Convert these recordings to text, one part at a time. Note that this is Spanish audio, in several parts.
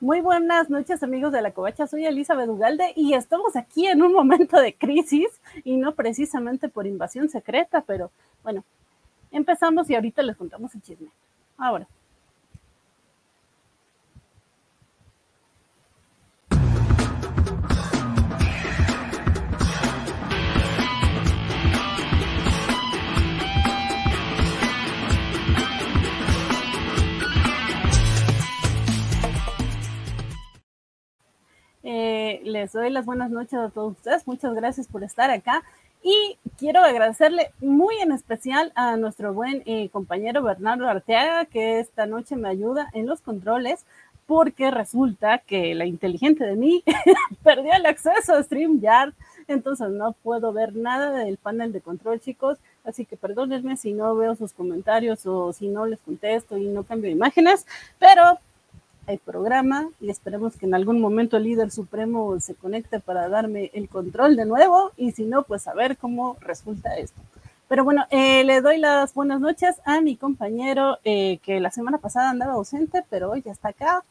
Muy buenas noches amigos de la Covacha, soy Elizabeth Ugalde y estamos aquí en un momento de crisis y no precisamente por invasión secreta, pero bueno, empezamos y ahorita les contamos el chisme. Ahora. Eh, les doy las buenas noches a todos ustedes. Muchas gracias por estar acá. Y quiero agradecerle muy en especial a nuestro buen eh, compañero Bernardo Arteaga, que esta noche me ayuda en los controles, porque resulta que la inteligente de mí perdió el acceso a StreamYard, entonces no puedo ver nada del panel de control, chicos. Así que perdónenme si no veo sus comentarios o si no les contesto y no cambio imágenes, pero el programa y esperemos que en algún momento el líder supremo se conecte para darme el control de nuevo y si no, pues a ver cómo resulta esto. Pero bueno, eh, le doy las buenas noches a mi compañero eh, que la semana pasada andaba ausente, pero hoy ya está acá.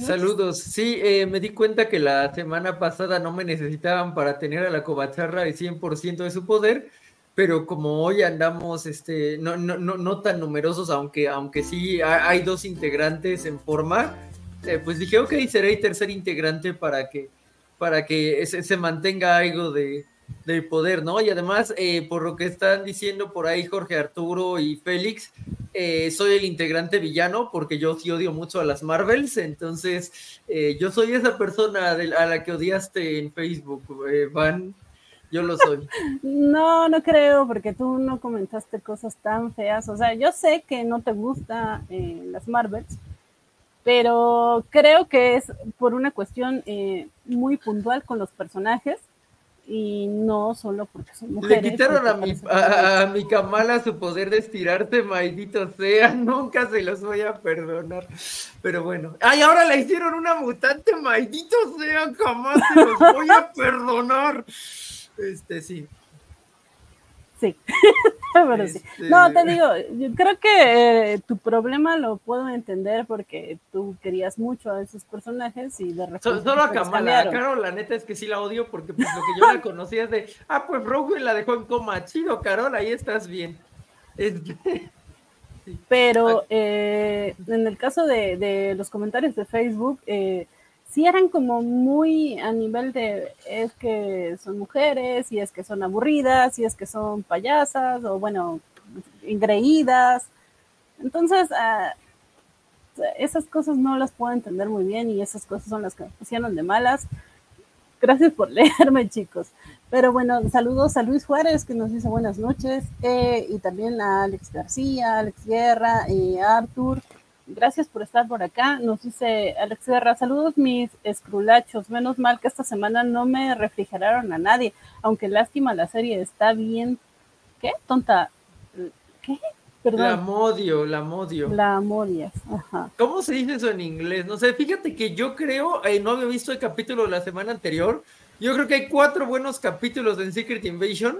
Saludos. Sí, eh, me di cuenta que la semana pasada no me necesitaban para tener a la cobacharra el 100% de su poder, pero como hoy andamos este, no, no, no, no tan numerosos, aunque, aunque sí hay dos integrantes en forma, eh, pues dije, ok, seré el tercer integrante para que, para que se, mantenga algo de, del poder, ¿no? Y además, eh, por lo que están diciendo por ahí Jorge Arturo y Félix, eh, soy el integrante villano porque yo sí odio mucho a las Marvels, entonces yo soy esa persona a la que odiaste en Facebook, Van yo lo soy. No, no creo, porque tú no comentaste cosas tan feas. O sea, yo sé que no te gusta eh, las Marvels, pero creo que es por una cuestión eh, muy puntual con los personajes y no solo porque son mujeres. Le quitaron a mi, a, mi Kamala su poder de estirarte, maldito sea, nunca se los voy a perdonar. Pero bueno, ay, ahora le hicieron una mutante, maldito sea, jamás se los voy a perdonar. Este, sí. Sí, pero sí. Este, no, te digo, yo creo que eh, tu problema lo puedo entender porque tú querías mucho a esos personajes y de repente. Solo a Kamala, Carol, la neta es que sí la odio porque pues, lo que yo la conocía es de, ah, pues Rogue la dejó en coma, chido, Carol, ahí estás bien. Este, pero ah. eh, en el caso de, de, los comentarios de Facebook, eh, sí eran como muy a nivel de es que son mujeres, y es que son aburridas, y es que son payasas, o bueno, ingreídas. Entonces, ah, esas cosas no las puedo entender muy bien y esas cosas son las que me pusieron de malas. Gracias por leerme, chicos. Pero bueno, saludos a Luis Juárez, que nos dice buenas noches, eh, y también a Alex García, Alex Guerra, y Arthur, Gracias por estar por acá. Nos dice Alex Guerra, saludos mis escrulachos. Menos mal que esta semana no me refrigeraron a nadie, aunque lástima la serie está bien. ¿Qué? Tonta. ¿Qué? Perdón. La modio, la modio. La modias, ajá. ¿Cómo se dice eso en inglés? No sé, fíjate que yo creo, eh, no había visto el capítulo de la semana anterior. Yo creo que hay cuatro buenos capítulos en Secret Invasion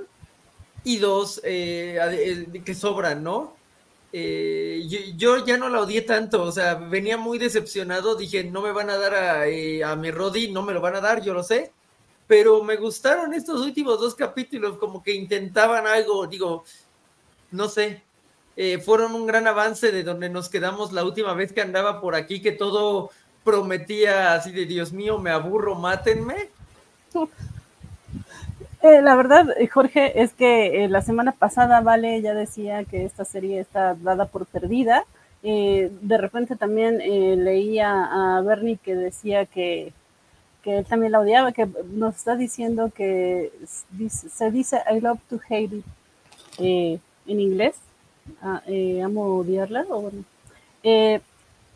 y dos eh, eh, que sobran, ¿no? Eh, yo, ya no la odié tanto, o sea, venía muy decepcionado, dije, no me van a dar a, eh, a mi Rodi, no me lo van a dar, yo lo sé, pero me gustaron estos últimos dos capítulos, como que intentaban algo, digo, no sé, eh, fueron un gran avance de donde nos quedamos la última vez que andaba por aquí, que todo prometía así de Dios mío, me aburro, mátenme. Eh, la verdad, eh, Jorge, es que eh, la semana pasada Vale ya decía que esta serie está dada por perdida. de repente también leía a Bernie que decía que, que, él también la odiaba, que nos está diciendo que se dice I love to hate en inglés. Ah, amo odiarla. O bueno.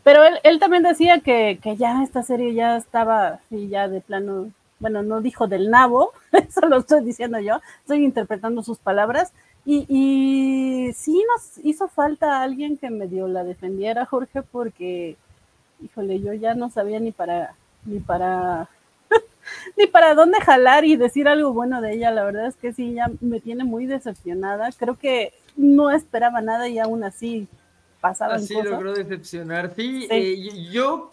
pero él, él, también decía que, que, ya esta serie ya estaba así, ya de plano bueno, no dijo del nabo, eso lo estoy diciendo yo, estoy interpretando sus palabras. Y, y sí nos hizo falta alguien que medio la defendiera, Jorge, porque, híjole, yo ya no sabía ni para, ni para, ni para dónde jalar y decir algo bueno de ella. La verdad es que sí, ya me tiene muy decepcionada. Creo que no esperaba nada y aún así pasaban así logró decepcionar. Sí, Eh, yo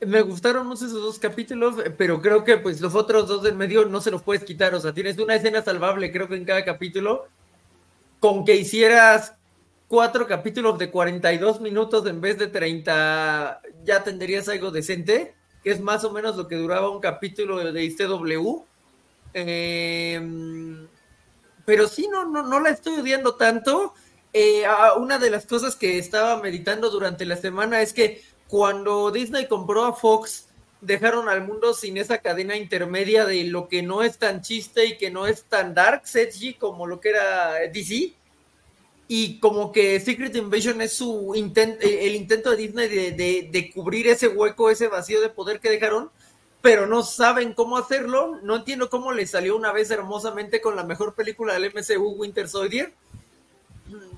Me gustaron esos dos capítulos, pero creo que pues los otros dos del medio no se los puedes quitar. O sea, tienes una escena salvable, creo que en cada capítulo. Con que hicieras cuatro capítulos de 42 minutos en vez de 30, ya tendrías algo decente, que es más o menos lo que duraba un capítulo de ICW. Em, pero sí, no, no, no la estoy odiando tanto. Eh, una de las cosas que estaba meditando durante la semana es que cuando Disney compró a Fox, dejaron al mundo sin esa cadena intermedia de lo que no es tan chiste y que no es tan dark, como lo que era DC. Y como que Secret Invasion es su intento, el intento de Disney de, de, cubrir ese hueco, ese vacío de poder que dejaron, pero no saben cómo hacerlo. No entiendo cómo le salió una vez hermosamente con la mejor película del MCU, Winter Soldier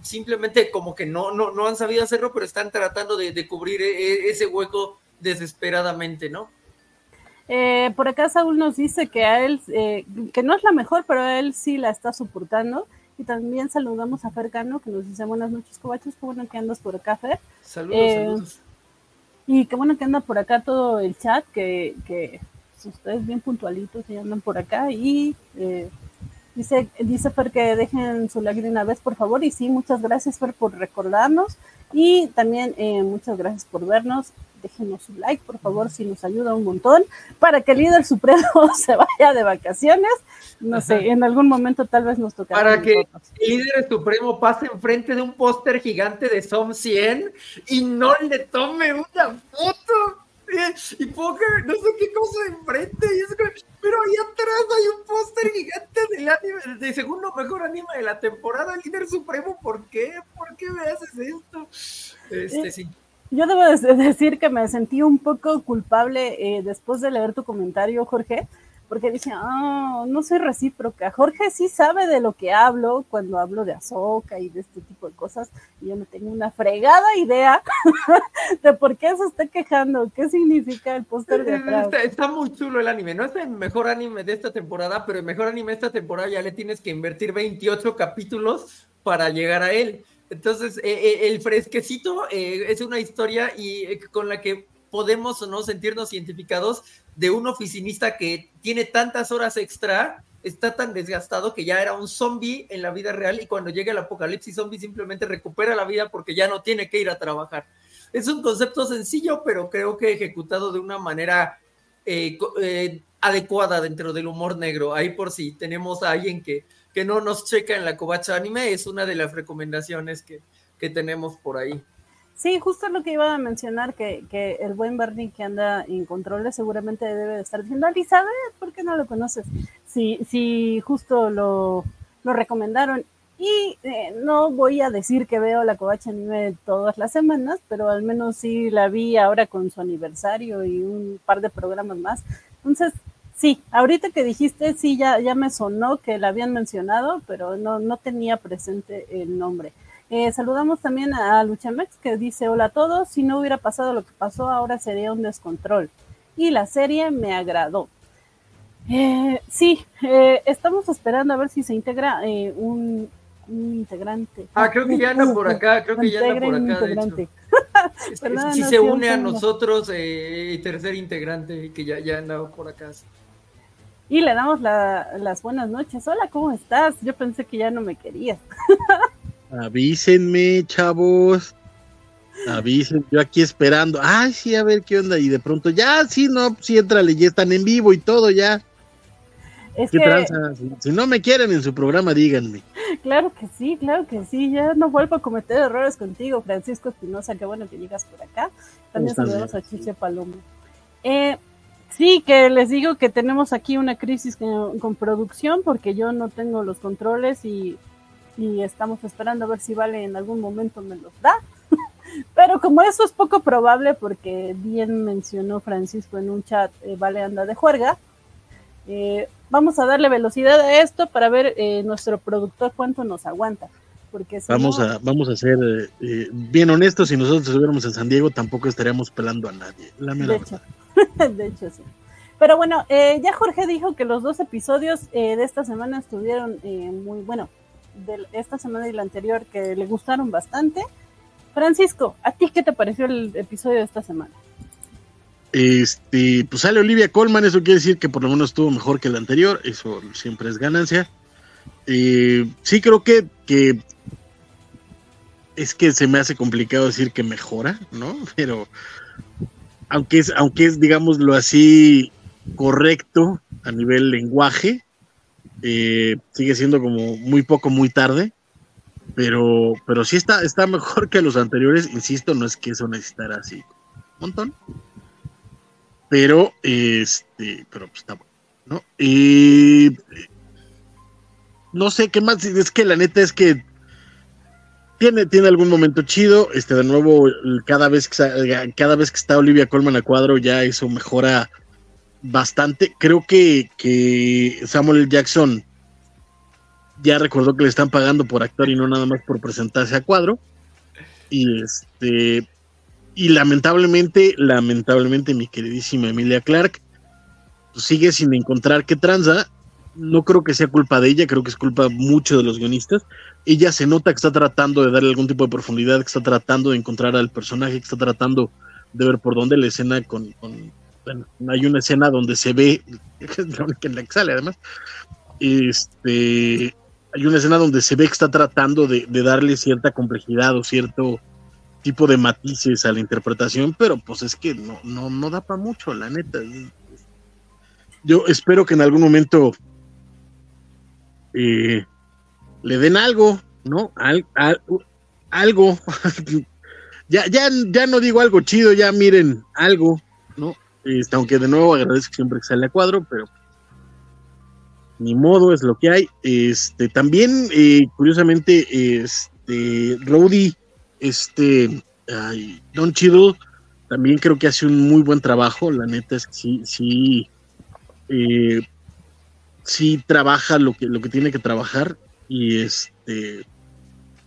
simplemente como que no, no, no han sabido hacerlo, pero están tratando de, cubrir e, e, ese hueco desesperadamente, ¿no? Eh, por acá Saúl nos dice que a él, eh, que no es la mejor, pero a él sí la está soportando. Y también saludamos a Fercano, que nos dice buenas noches, cobachos, qué bueno que andas por acá, Fer. Saludos, eh, saludos. Y qué bueno que anda por acá todo el chat, que, que ustedes bien puntualitos y andan por acá. Y Dice, dice Fer que dejen su like de una vez, por favor. Y sí, muchas gracias, Fer, por recordarnos. Y también eh, muchas gracias por vernos. Déjenos su like, por favor, si nos ayuda un montón, para que el líder supremo se vaya de vacaciones. No sé, en algún momento tal vez nos toque. Para que el líder supremo pase enfrente de un póster gigante de SOM 100 y no le tome una foto y Poker, no sé qué cosa enfrente, y pero ahí atrás hay un póster gigante del anime, de segundo mejor anime de la temporada, líder supremo, ¿por qué? ¿Por qué me haces esto? Este, sí. Yo debo decir que me sentí un poco culpable eh, después de leer tu comentario, Jorge, porque dice, ah, no soy recíproca. Jorge sí sabe de lo que hablo cuando hablo de Azoka y de este tipo de cosas, y yo no tengo una fregada idea de por qué se está quejando, qué significa el póster de atrás. Está, muy chulo el anime, no es el mejor anime de esta temporada, pero el mejor anime de esta temporada ya le tienes que invertir 28 capítulos para llegar a él. Entonces, eh, eh, el fresquecito eh, es una historia y con la que podemos o no sentirnos identificados de un oficinista que tiene tantas horas extra, está tan desgastado que ya era un zombie en la vida real y cuando llega el apocalipsis zombie simplemente recupera la vida porque ya no tiene que ir a trabajar. Es un concepto sencillo, pero creo que ejecutado de una manera eh, eh, adecuada dentro del humor negro. Ahí por si tenemos a alguien que, que no nos checa en la covacha anime, es una de las recomendaciones que, que tenemos por ahí. Sí, justo lo que iba a mencionar, que, que el buen Bernie que anda en controles seguramente debe de estar diciendo, Elizabeth, ¿por qué no lo conoces? Sí, sí, justo lo, lo recomendaron. Y eh, no voy a decir que veo la Covacha Anime todas las semanas, pero al menos sí la vi ahora con su aniversario y un par de programas más. Entonces, sí, ahorita que dijiste, sí, ya, ya me sonó que la habían mencionado, pero no, no tenía presente el nombre. Eh, saludamos también a Luchamex que dice hola a todos, si no hubiera pasado lo que pasó ahora sería un descontrol. Y la serie me agradó. Eh, sí, eh, estamos esperando a ver si se integra un, integrante. Ah, creo que ya anda por acá, creo que ya anda por acá. De hecho. si se une a nosotros, eh, tercer integrante que ya, ya anda por acá. Y le damos las buenas noches. Hola, ¿cómo estás? Yo pensé que ya no me querías. Avísenme, chavos. Avisen, yo aquí esperando. Ay, sí, a ver qué onda. Y de pronto, ya, sí, no, sí, entrale, ya están en vivo y todo, ya. ¿Qué tranza? Si, no me quieren en su programa, díganme. Claro que sí, claro que sí. Ya no vuelvo a cometer errores contigo, Francisco Espinosa. Qué bueno que llegas por acá. También saludamos a Chiche Paloma. Eh, sí, que les digo que tenemos aquí una crisis con producción porque yo no tengo los controles y y estamos esperando a ver si Vale en algún momento me los da. Pero como eso es poco probable, porque bien mencionó Francisco en un chat, eh, Vale anda de juerga, eh, vamos a darle velocidad a esto para ver eh, nuestro productor cuánto nos aguanta. Porque vamos, a, vamos a ser bien honestos, si nosotros estuviéramos en San Diego tampoco estaríamos pelando a nadie. La de, hecho, de hecho, sí. Pero bueno, ya Jorge dijo que los dos episodios de esta semana estuvieron muy, bueno, de esta semana y la anterior que le gustaron bastante. Francisco, ¿a ti qué te pareció el episodio de esta semana? Este, pues sale Olivia Colman, eso quiere decir que por lo menos estuvo mejor que el anterior, eso siempre es ganancia. Eh, sí creo que, que es que se me hace complicado decir que mejora, ¿no? Pero aunque es, aunque es, digámoslo así, correcto a nivel lenguaje, eh, sigue siendo como muy poco, muy tarde. Pero, pero sí está, está mejor que los anteriores, insisto, no es que eso necesitara así un montón. Pero, este, pero pues está bueno, ¿no? Y no sé qué más, es que la neta es que tiene, tiene algún momento chido. Este, de nuevo, cada vez que cada vez que está Olivia Colman a cuadro, ya eso mejora bastante. Creo que, que Samuel Jackson ya recordó que le están pagando por actor y no nada más por presentarse a cuadro. Y este. Y lamentablemente, lamentablemente, mi queridísima Emilia Clark pues, sigue sin encontrar qué tranza no creo que sea culpa de ella, creo que es culpa mucho de los guionistas. Ella se nota que está tratando de darle algún tipo de profundidad, que está tratando de encontrar al personaje, que está tratando de ver por dónde la escena con, hay una escena donde se ve, es la única en la que sale además, este, hay una escena donde se ve que está tratando de, de darle cierta complejidad o cierto tipo de matices a la interpretación, pero pues es que no, no, no da para mucho, la neta. Yo espero que en algún momento eh, le den algo, ¿no? algo. ya, ya, ya no digo algo chido, ya miren algo, ¿no? Este, aunque de nuevo agradezco siempre que sale a cuadro, pero ni modo, es lo que hay. Este, también, eh, curiosamente, este, Rowdy, este, Don Chido, también creo que hace un muy buen trabajo. La neta es que sí, sí, eh, sí trabaja lo que, lo que tiene que trabajar y este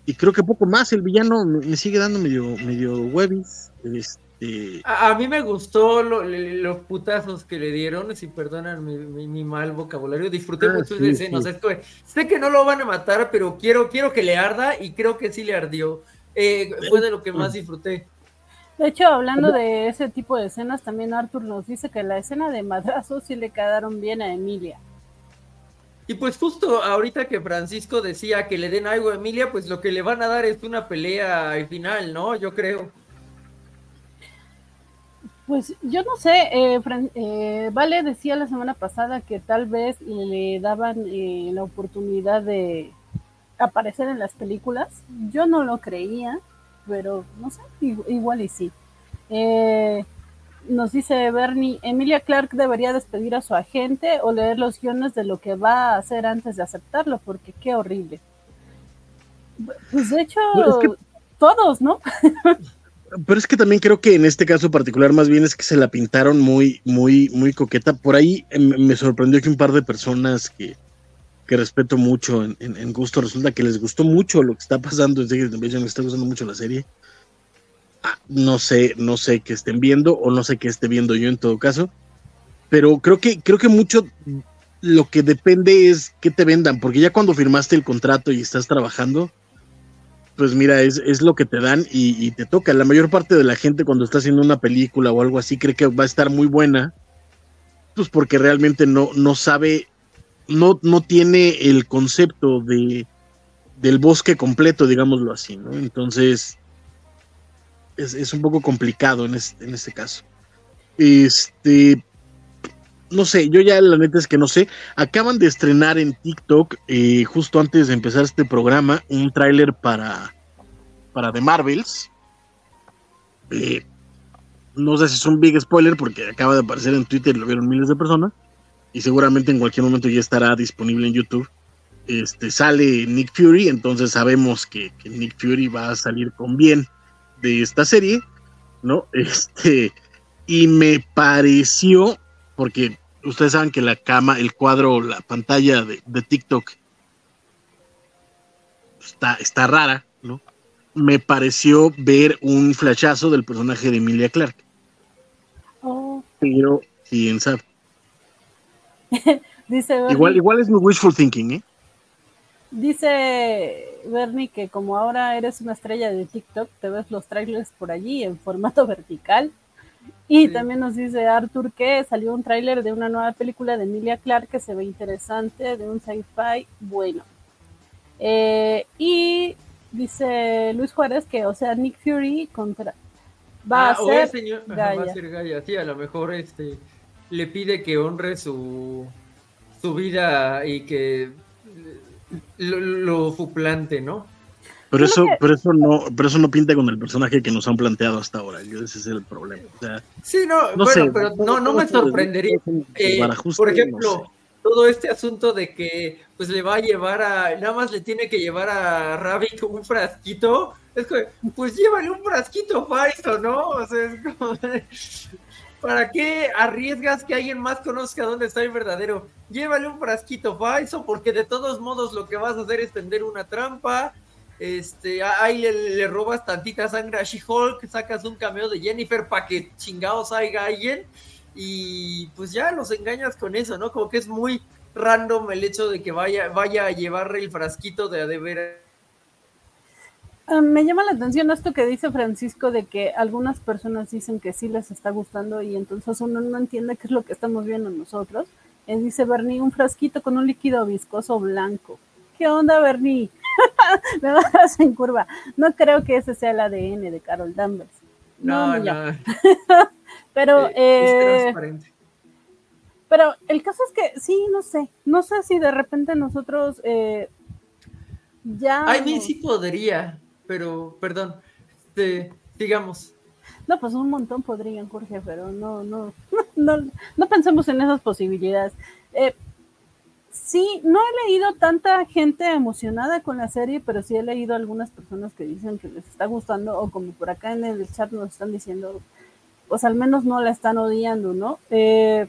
y creo que poco más el villano me, sigue dando medio medio webis este a, mí me gustó los putazos que le dieron si perdonan mi, mal vocabulario disfruté ah, mucho de escenas sé que no lo van a matar pero quiero quiero que le arda y creo que sí le ardió eh, fue de lo que más disfruté de hecho, hablando de ese tipo de escenas, también Arthur nos dice que la escena de madrazos sí le quedaron bien a Emilia. Y pues justo ahorita que Francisco decía que le den algo a Emilia, pues lo que le van a dar es una pelea al final, ¿no? Yo creo. Pues yo no sé, eh, eh, Vale decía la semana pasada que tal vez le daban eh, la oportunidad de aparecer en las películas. Yo no lo creía, pero no sé, igual y sí. Eh, nos dice Bernie, Emilia Clark debería despedir a su agente o leer los guiones de lo que va a hacer antes de aceptarlo, porque qué horrible. Pues de hecho, todos, ¿no? Pero es que también creo que en este caso particular más bien es que se la pintaron muy, muy, muy coqueta. Por ahí em, me sorprendió que un par de personas que, que respeto mucho en, gusto resulta que les gustó mucho lo que está pasando en Secret Invasion, les está gustando mucho la serie no sé, no sé qué estén viendo o no sé qué esté viendo yo en todo caso, pero creo que creo que mucho lo que depende es que te vendan, porque ya cuando firmaste el contrato y estás trabajando, pues mira, es, es lo que te dan y, te toca. La mayor parte de la gente cuando está haciendo una película o algo así cree que va a estar muy buena, pues porque realmente no, no sabe, no, no tiene el concepto de, del bosque completo, digámoslo así, ¿no? Entonces, es, un poco complicado en este, en este caso. Este, no sé, yo ya la neta es que no sé. Acaban de estrenar en TikTok, eh, justo antes de empezar este programa, un tráiler para, para The Marvels. Eh, no sé si es un big spoiler porque acaba de aparecer en Twitter y lo vieron miles de personas. Y seguramente en cualquier momento ya estará disponible en YouTube. Este, sale Nick Fury, entonces sabemos que, que Nick Fury va a salir con bien de esta serie, ¿no? Este, y me pareció, porque ustedes saben que la cama, el cuadro, la pantalla de, TikTok está, está rara, ¿no? Me pareció ver un flashazo del personaje de Emilia Clark. Oh. Pero, quién sabe. Dice igual, igual es mi wishful thinking, ¿eh? Dice Bernie que como ahora eres una estrella de TikTok, te ves los trailers por allí en formato vertical. Y también nos dice Arthur que salió un tráiler de una nueva película de Emilia Clark que se ve interesante, de un sci-fi bueno. Eh, y dice Luis Juárez que, o sea, Nick Fury contra va a ah, ser Va a ser Gaia. Sí, a lo mejor este le pide que honre su su vida y que lo, lo suplante, ¿no? Pero eso, pero eso no, pero eso no pinta con el personaje que nos han planteado hasta ahora. Yo ese es el problema. sí, no, bueno, pero no, no me sorprendería. Eh, por ejemplo, todo este asunto de que pues le va a llevar a, nada más le tiene que llevar a Rabbit un frasquito. Es que, pues llévale un frasquito Faiso, ¿no? O sea, es como, ¿para qué arriesgas que alguien más conozca dónde está el verdadero? Llévale un frasquito Faiso, porque de todos modos lo que vas a hacer es tender una trampa este, ahí le, robas tantita sangre a She-Hulk, sacas un cameo de Jennifer para que chingados haya alguien y pues ya los engañas con eso, ¿no? Como que es muy random el hecho de que vaya, vaya a llevar el frasquito de a ah, me llama la atención esto que dice Francisco de que algunas personas dicen que sí les está gustando y entonces uno no entiende qué es lo que estamos viendo nosotros. Él eh, dice Bernie, un frasquito con un líquido viscoso blanco. ¿Qué onda, Bernie? me vas en curva. No creo que ese sea el ADN de Carol Danvers. No, no. pero, eh, pero el caso es que sí, no sé, no sé si de repente nosotros eh, ya. Ay, mí sí podría, pero, perdón, este, digamos. No, pues un montón podrían, Jorge, pero no, no, no, no pensemos en esas posibilidades. Eh, Sí, no he leído tanta gente emocionada con la serie, pero sí he leído algunas personas que dicen que les está gustando, o como por acá en el chat nos están diciendo, pues al menos no la están odiando, ¿no? Eh,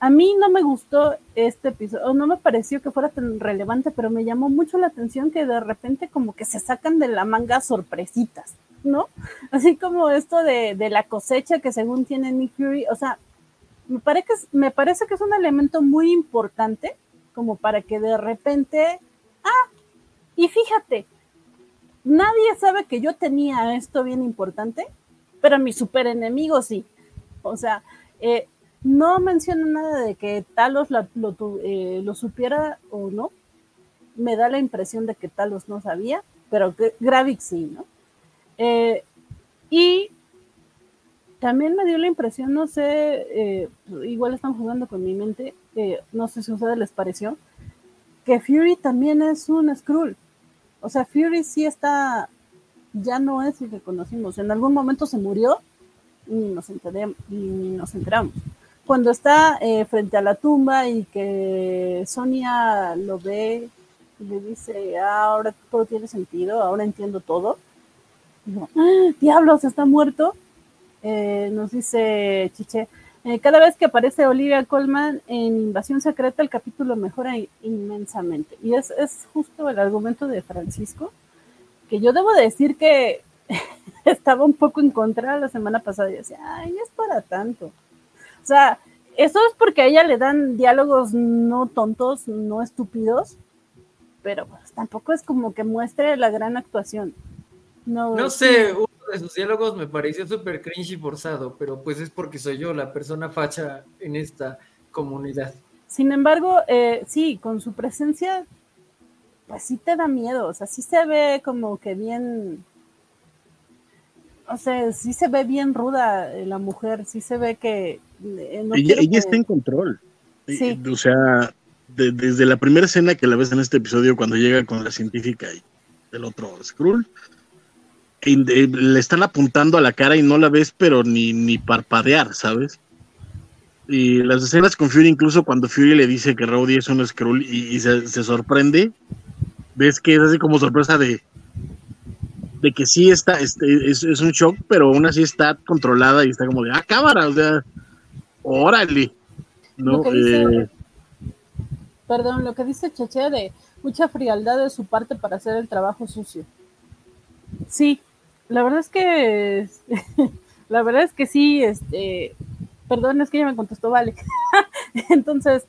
a mí no me gustó este episodio, no me pareció que fuera tan relevante, pero me llamó mucho la atención que de repente como que se sacan de la manga sorpresitas, ¿no? Así como esto de, de la cosecha que según tiene Nick Fury, o sea, me parece, que es, me parece que es un elemento muy importante como para que de repente, ah, y fíjate, nadie sabe que yo tenía esto bien importante, pero mi super enemigo sí. O sea, eh, no menciona nada de que Talos lo, eh, lo, supiera o no. Me da la impresión de que Talos no sabía, pero que sí, ¿no? Eh, y también me dio la impresión, no sé, eh, igual están jugando con mi mente, eh, no sé si a ustedes les pareció, que Fury también es un Skrull. O sea, Fury sí está, ya no es el que conocimos. En algún momento se murió y nos, nos enteramos. Cuando está eh, frente a la tumba y que Sonia lo ve y le dice, ah, ahora todo tiene sentido, ahora entiendo todo. Digo, ¡Ah, diablos, está muerto eh, nos dice Chiche, eh, cada vez que aparece Olivia Colman en Invasión Secreta, el capítulo mejora inmensamente. Y es, es justo el argumento de Francisco, que yo debo decir que estaba un poco en contra la semana pasada y decía, ay, no es para tanto. O sea, eso es porque a ella le dan diálogos no tontos, no estúpidos, pero pues tampoco es como que muestre la gran actuación. No, no sé, de sus diálogos me pareció súper cringe y forzado, pero pues es porque soy yo la persona facha en esta comunidad. Sin embargo, eh, sí, con su presencia, pues sí te da miedo, o sea, sí se ve como que bien, o sea, sí se ve bien ruda eh, la mujer, sí se ve que... Eh, ella, está en control. Sí. O sea, desde la primera escena que la ves en este episodio, cuando llega con la científica y el otro Skrull, le están apuntando a la cara y no la ves, pero ni, ni parpadear, ¿sabes? Y las escenas con Fury, incluso cuando Fury le dice que Rowdy es un Skrull y, se, sorprende, ves que es así como sorpresa de, de que sí está, este, es, un shock, pero aún así está controlada y está como de, ah, cámara, o sea, órale. ¿no? Eh, perdón, lo que dice Cheche de mucha frialdad de su parte para hacer el trabajo sucio. Sí, la verdad es que, la verdad es que sí, este, perdón, es que ya me contestó Vale. Entonces,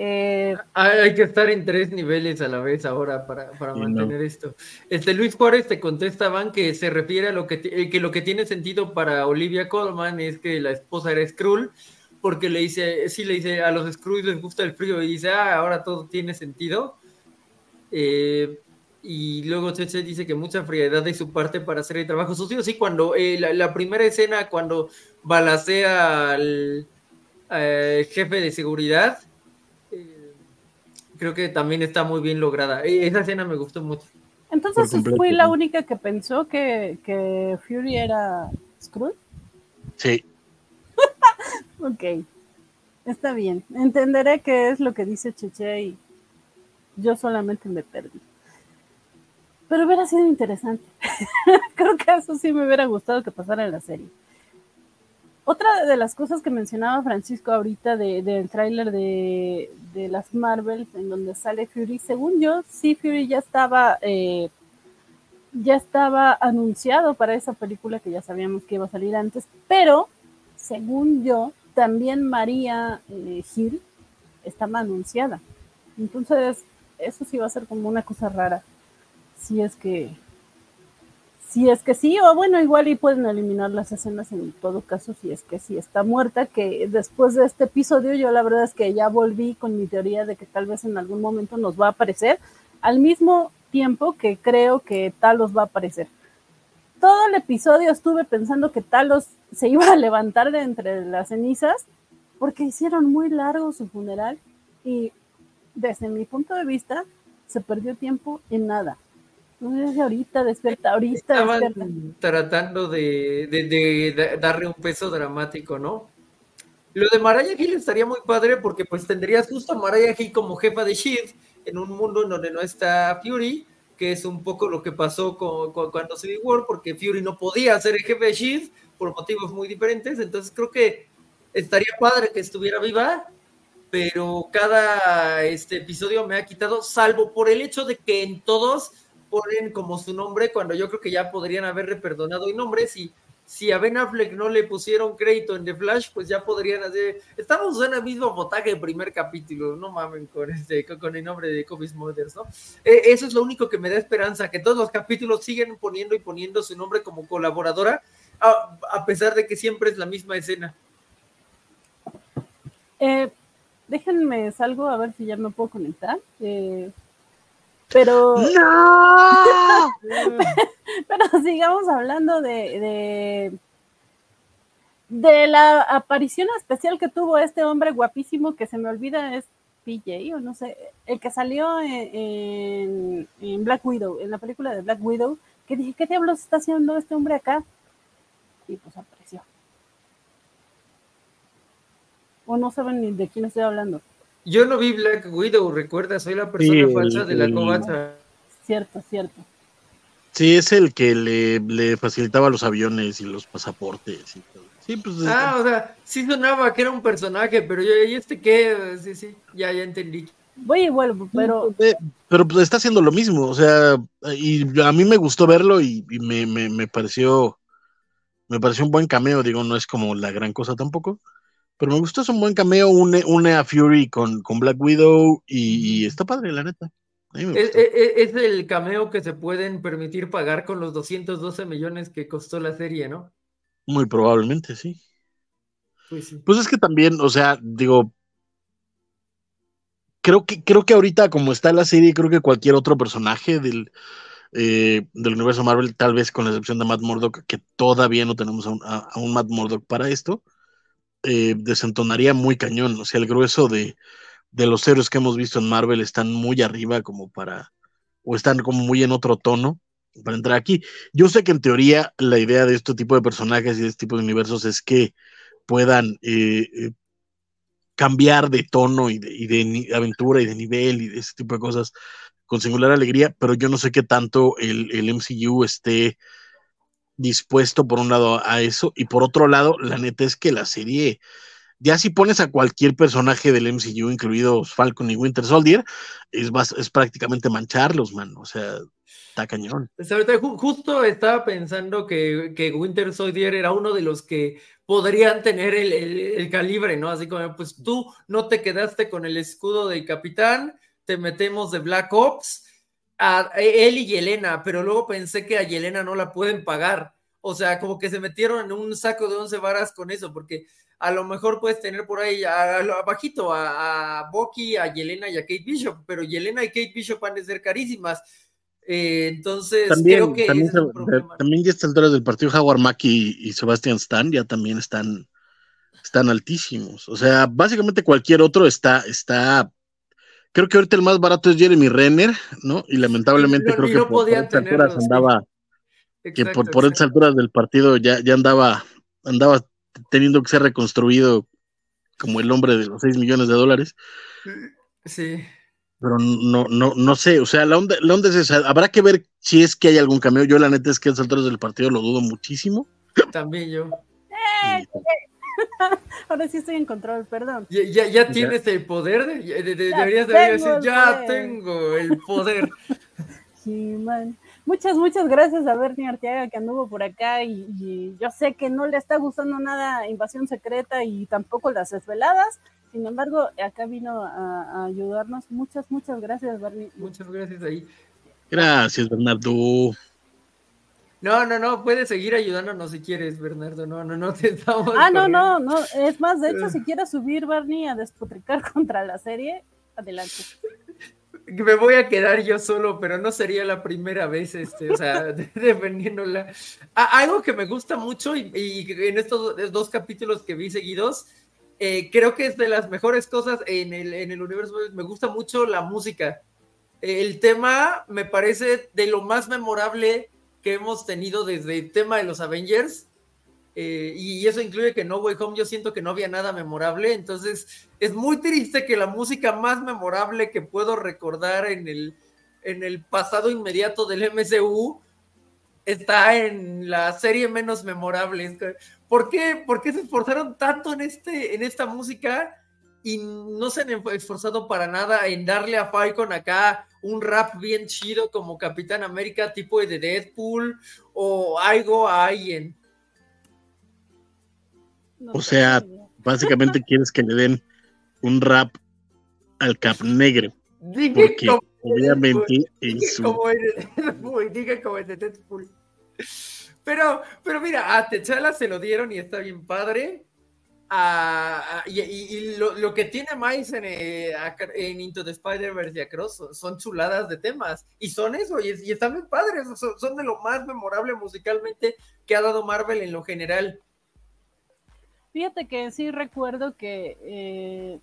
Eh, hay que estar en tres niveles a la vez ahora para, mantener esto. Este Luis Juárez te contestaban que se refiere a lo que, eh, que lo que tiene sentido para Olivia Colman es que la esposa era Skrull, porque le dice, sí le dice, a los Skrulls les gusta el frío y dice, ah, ahora todo tiene sentido. Eh, y luego Cheche dice que mucha frialdad de su parte para hacer el trabajo sucio. Sí, cuando la, primera escena, cuando balacea al jefe de seguridad, creo que también está muy bien lograda. Esa escena me gustó mucho. Entonces, ¿fui la única que pensó que, que Fury era Skrull? Sí. ok. Está bien. Entenderé qué es lo que dice Cheche y yo solamente me perdí. Pero hubiera sido interesante. Creo que eso sí me hubiera gustado que pasara en la serie. Otra de las cosas que mencionaba Francisco ahorita del tráiler de, las Marvels, en donde sale Fury, según yo, sí, Fury ya estaba, eh, ya estaba anunciado para esa película que ya sabíamos que iba a salir antes, pero según yo, también María eh, Gil estaba anunciada. Entonces, eso sí va a ser como una cosa rara, si es que si es que sí, o bueno, igual y pueden eliminar las escenas en todo caso, si es que sí está muerta, que después de este episodio yo la verdad es que ya volví con mi teoría de que tal vez en algún momento nos va a aparecer, al mismo tiempo que creo que Talos va a aparecer. Todo el episodio estuve pensando que Talos se iba a levantar de entre las cenizas porque hicieron muy largo su funeral y desde mi punto de vista se perdió tiempo en nada no ahorita, despierta, ahorita. Estaban tratando de, darle un peso dramático, ¿no? Lo de Mariah Hill estaría muy padre porque pues tendrías justo a Mariah Hill como jefa de SHIELD en un mundo en donde no está Fury, que es un poco lo que pasó con, cuando Civil War, porque Fury no podía ser el jefe de SHIELD por motivos muy diferentes, entonces creo que estaría padre que estuviera viva, pero cada este episodio me ha quitado, salvo por el hecho de que en todos ponen como su nombre cuando yo creo que ya podrían haberle perdonado el nombre. Si, si a Ben Affleck no le pusieron crédito en The Flash, pues ya podrían hacer. Estamos en el mismo botaje del primer capítulo, no mamen con, este, con el nombre de Kobe Smulders, ¿no? E, eso es lo único que me da esperanza, que todos los capítulos siguen poniendo y poniendo su nombre como colaboradora, a, pesar de que siempre es la misma escena. Eh, déjenme salgo a ver si ya me puedo conectar. Eh, pero. ¡No! pero sigamos hablando de, de, la aparición especial que tuvo este hombre guapísimo que se me olvida es PJ o no sé, el que salió en, en, Black Widow, en la película de Black Widow, que dije, ¿qué diablos está haciendo este hombre acá? Y pues apareció. O no saben ni de quién estoy hablando. Yo no vi Black Widow, recuerda, soy la persona falsa de la covacha. Cierto, cierto. Sí, es el que le, facilitaba los aviones y los pasaportes y todo. Sí, pues, ah, o sea, sí sonaba que era un personaje, pero yo, ¿y este qué? Sí, sí, ya, ya entendí. Voy y vuelvo, pero. Pero pues está haciendo lo mismo, o sea, y a mí me gustó verlo y, me, me, me, pareció. Me pareció un buen cameo, digo, no es como la gran cosa tampoco. Pero me gustó, es un buen cameo, une, a Fury con, con Black Widow y, está padre, la neta. Es, es, el cameo que se pueden permitir pagar con los 212 millones que costó la serie, ¿no? Muy probablemente, sí. Pues, pues es que también, o sea, digo, creo que, creo que ahorita como está la serie, creo que cualquier otro personaje del, eh, del universo Marvel, tal vez con la excepción de Matt Murdock, que todavía no tenemos a un, a un Matt Murdock para esto, eh, desentonaría muy cañón. O sea, el grueso de, los héroes que hemos visto en Marvel están muy arriba como para, o están como muy en otro tono para entrar aquí. Yo sé que en teoría la idea de este tipo de personajes y de este tipo de universos es que puedan eh, eh, cambiar de tono y de, y de, aventura y de nivel y de ese tipo de cosas con singular alegría, pero yo no sé qué tanto el, el MCU esté dispuesto por un lado a eso y por otro lado, la neta es que la serie Ya si pones a cualquier personaje del MCU, incluidos Falcon y Winter Soldier, es, es prácticamente mancharlos, man. O sea, está cañón. Justo estaba pensando que, que, Winter Soldier era uno de los que podrían tener el, el, calibre, ¿no? Así como, pues tú no te quedaste con el escudo del capitán, te metemos de Black Ops, a él y Yelena, pero luego pensé que a Yelena no la pueden pagar. O sea, como que se metieron en un saco de once varas con eso, porque a lo mejor puedes tener por ahí abajito a, a Bucky, a Yelena y a Kate Bishop, pero Yelena y Kate Bishop van a ser carísimas. Eh, entonces, creo que también, también ya están del partido Howard Mackie y, Sebastian Stan ya también están, están altísimos. O sea, básicamente cualquier otro está, está. Creo que ahorita el más barato es Jeremy Renner, ¿no? Y lamentablemente creo que por, esas alturas andaba, que por, por esas alturas del partido ya, ya andaba, andaba teniendo que ser reconstruido como el hombre de los 6 millones de dólares. Sí. Pero no, no, no sé, o sea, la onda, la onda es esa. Habrá que ver si es que hay algún cameo. Yo la neta es que a alturas del partido lo dudo muchísimo. También yo. Ahora sí estoy en control, perdón. Ya, ya, tienes el poder, de, deberías decir, ya tengo el poder. Sí, man. Muchas, muchas gracias a Bernie Arteaga que anduvo por acá y, yo sé que no le está gustando nada Invasión Secreta y tampoco las desveladas. Sin embargo, acá vino a, ayudarnos. Muchas, muchas gracias, Bernie. Muchas gracias ahí. Gracias, Bernardo. No, no, no, puedes seguir ayudándonos si quieres, Bernardo. No, no, no te estamos. Ah, no, no, no. Es más, de hecho, si quieres subir, Bernie, a despotricar contra la serie, adelante me voy a quedar yo solo, pero no sería la primera vez, este, o sea, defendiéndola. algo que me gusta mucho y, en estos dos capítulos que vi seguidos, eh, creo que es de las mejores cosas en el, en el universo, me gusta mucho la música. El tema me parece de lo más memorable que hemos tenido desde el tema de los Avengers eh, y eso incluye que No Way Home yo siento que no había nada memorable, entonces es muy triste que la música más memorable que puedo recordar en el, en el pasado inmediato del MCU está en la serie menos memorable. ¿Por qué, ¿Por qué se esforzaron tanto en, este, en esta música y no se han esforzado para nada en darle a Falcon acá un rap bien chido como Capitán América tipo de Deadpool o algo a alguien? o sea, básicamente quieres que le den un rap al Cap Negro. porque obviamente es como como de Deadpool. Pero, pero mira, a Techala se lo dieron y está bien padre. Y, lo, que tiene más en, eh, en Into the Spider-Verse y Across son, chuladas de temas. Y son eso, y, están bien padres. Son, son, de lo más memorable musicalmente que ha dado Marvel en lo general. Fíjate que sí recuerdo que eh,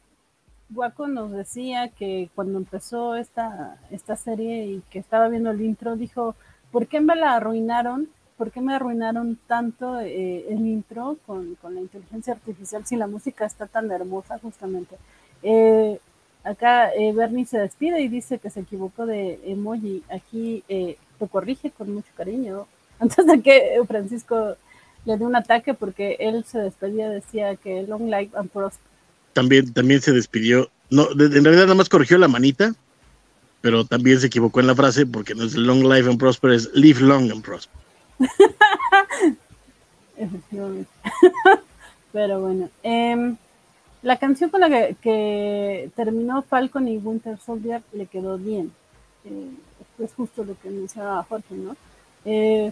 Waco nos decía que cuando empezó esta, esta serie y que estaba viendo el intro, dijo, ¿por qué me la arruinaron? ¿Por qué me arruinaron tanto eh, el intro con, la inteligencia artificial si la música está tan hermosa justamente? Eh, acá eh, Bernie se despide y dice que se equivocó de emoji. Aquí lo corrige con mucho cariño. Antes de que Francisco le dio un ataque porque él se despedía, decía que long life and prosper. También, también se despidió, no, en realidad nada más corrigió la manita, pero también se equivocó en la frase porque no es long life and prosper, es live long and prosper. Efectivamente. pero bueno, em, la canción con la que, terminó Falcon y Winter Soldier le quedó bien. Eh, es justo lo que mencionaba Jorge, ¿no? Eh,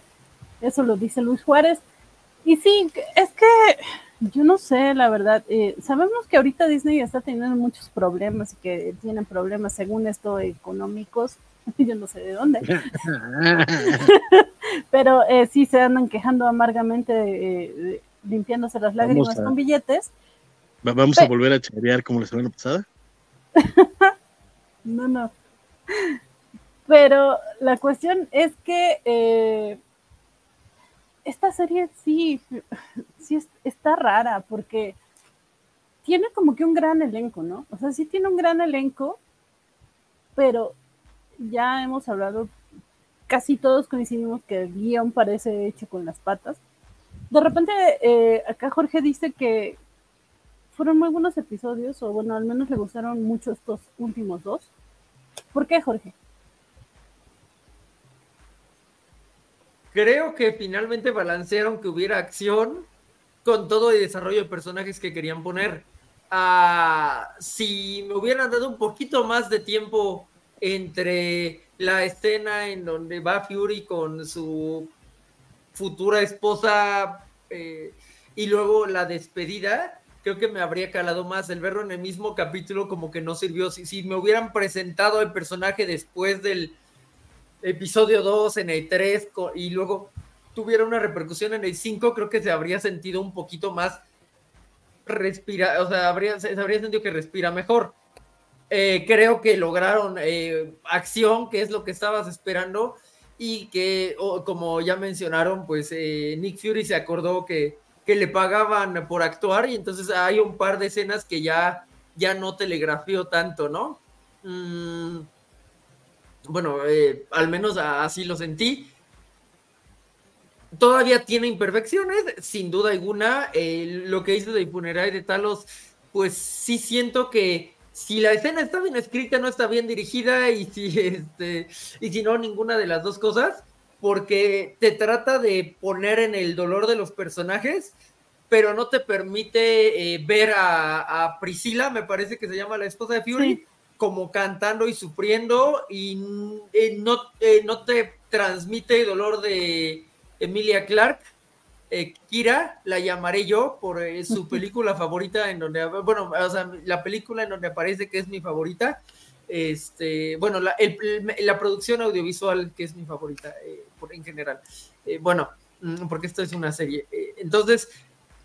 eso lo dice Luis Juárez. Y sí, es que yo no sé, la verdad. Eh, sabemos que ahorita Disney está teniendo muchos problemas y que tienen problemas, según esto, económicos. yo no sé de dónde. Pero eh, sí se andan quejando amargamente, eh, limpiándose las lágrimas con billetes. ¿Vamos a volver a charear como la semana pasada? no, no. Pero la cuestión es que esta serie sí, sí está rara porque tiene como que un gran elenco, ¿no? O sea, sí tiene un gran elenco, pero ya hemos hablado, casi todos coincidimos que el guion parece hecho con las patas. De repente, eh, acá Jorge dice que fueron muy buenos episodios, o bueno, al menos le gustaron mucho estos últimos dos. ¿Por qué, Jorge? Creo que finalmente balancearon que hubiera acción con todo el desarrollo de personajes que querían poner. Ah, si me hubieran dado un poquito más de tiempo entre la escena en donde va Fury con su futura esposa eh, y luego la despedida, creo que me habría calado más. El verlo en el mismo capítulo como que no sirvió. Si, si me hubieran presentado el personaje después del episodio 2, en el 3 y luego tuviera una repercusión en el 5, creo que se habría sentido un poquito más respira, o sea, habría, se habría sentido que respira mejor. Eh, creo que lograron eh, acción, que es lo que estabas esperando, y que, como ya mencionaron, pues eh, Nick Fury se acordó que, que, le pagaban por actuar, y entonces hay un par de escenas que ya, ya no telegrafió tanto, ¿no? Mm, bueno, al menos así lo sentí todavía tiene imperfecciones, sin duda alguna. lo que hizo de Funeral de Talos, pues sí siento que si la escena está bien escrita, no está bien dirigida, y si este, y si no, ninguna de las dos cosas, porque te trata de poner en el dolor de los personajes, pero no te permite eh, ver a, Priscila, me parece que se llama la esposa de Fury, como cantando y sufriendo, y eh, no, eh, no te transmite dolor de Emilia Clark. Eh, Kira la llamaré yo por eh, su película favorita en donde, bueno, o sea, la película en donde aparece que es mi favorita. Este, bueno, la, la producción audiovisual que es mi favorita eh, por, en general. bueno, mm, porque esto es una serie. entonces,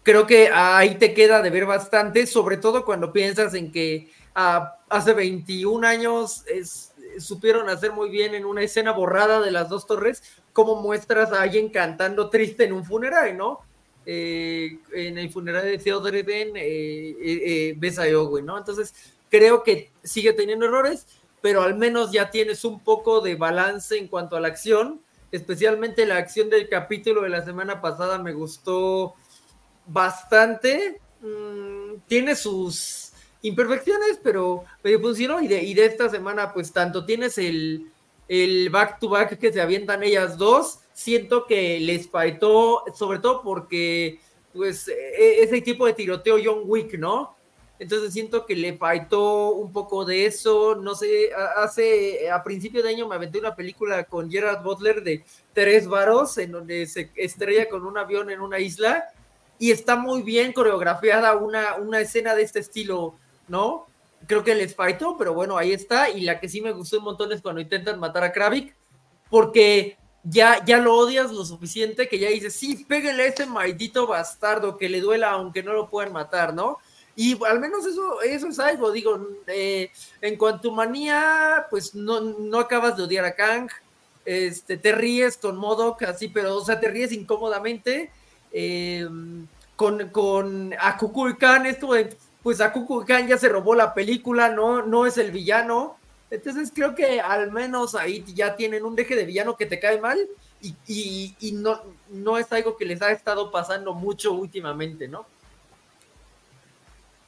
creo que ahí te queda de ver bastante, sobre todo cuando piensas en que ah, hace 21 años es, supieron hacer muy bien en una escena borrada de las dos torres, cómo muestras a alguien cantando triste en un funeral, ¿no? Eh, en el funeral de Theodore Ben eh, eh, ves a Owen, ¿no? Entonces, creo que sigue teniendo errores, pero al menos ya tienes un poco de balance en cuanto a la acción, especialmente la acción del capítulo de la semana pasada me gustó bastante. Mm, tiene sus imperfecciones, pero me funcionó. Y de, y de esta semana, pues tanto tienes el, el back to back que se avientan ellas dos, siento que les faltó, sobre todo porque, pues, e, ese tipo de tiroteo John Wick, ¿no? Entonces siento que le faltó un poco de eso. No sé, hace a principio de año me aventé una película con Gerard Butler de tres varos, en donde se estrella con un avión en una isla y está muy bien coreografiada una, una escena de este estilo ¿no? Creo que les faltó, pero bueno, ahí está. Y la que sí me gustó un montón es cuando intentan matar a Kravik, porque ya, ya lo odias lo suficiente que ya dices, sí, pégale a ese maldito bastardo que le duela aunque no lo puedan matar, ¿no? Y al menos eso, eso es algo, digo, eh, en cuanto a manía, pues no, no acabas de odiar a Kang, este, te ríes con Modok, así, pero, o sea, te ríes incómodamente. Eh, con, con Khan, esto de pues a Khan ya se robó la película, no, no es el villano. Entonces creo que al menos ahí ya tienen un deje de villano que te cae mal y, no, no es algo que les ha estado pasando mucho últimamente, ¿no?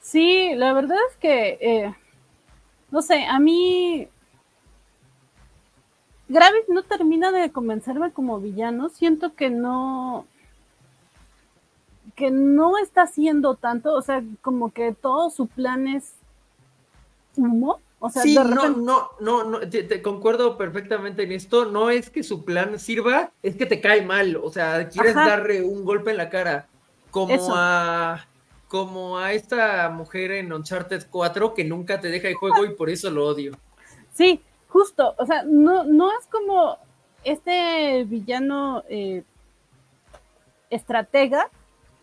Sí, la verdad es que, eh, no sé, a mí Gravis no termina de convencerme como villano, siento que no, que no está haciendo tanto, o sea, como que todo su plan es humo. O sea, sí, no, no, no, no te, concuerdo perfectamente en esto. No es que su plan sirva, es que te cae mal. O sea, quieres darle un golpe en la cara. Como a como a esta mujer en Uncharted 4 que nunca te deja el juego y por eso lo odio. Sí, justo. O sea, no, no es como este villano eh, estratega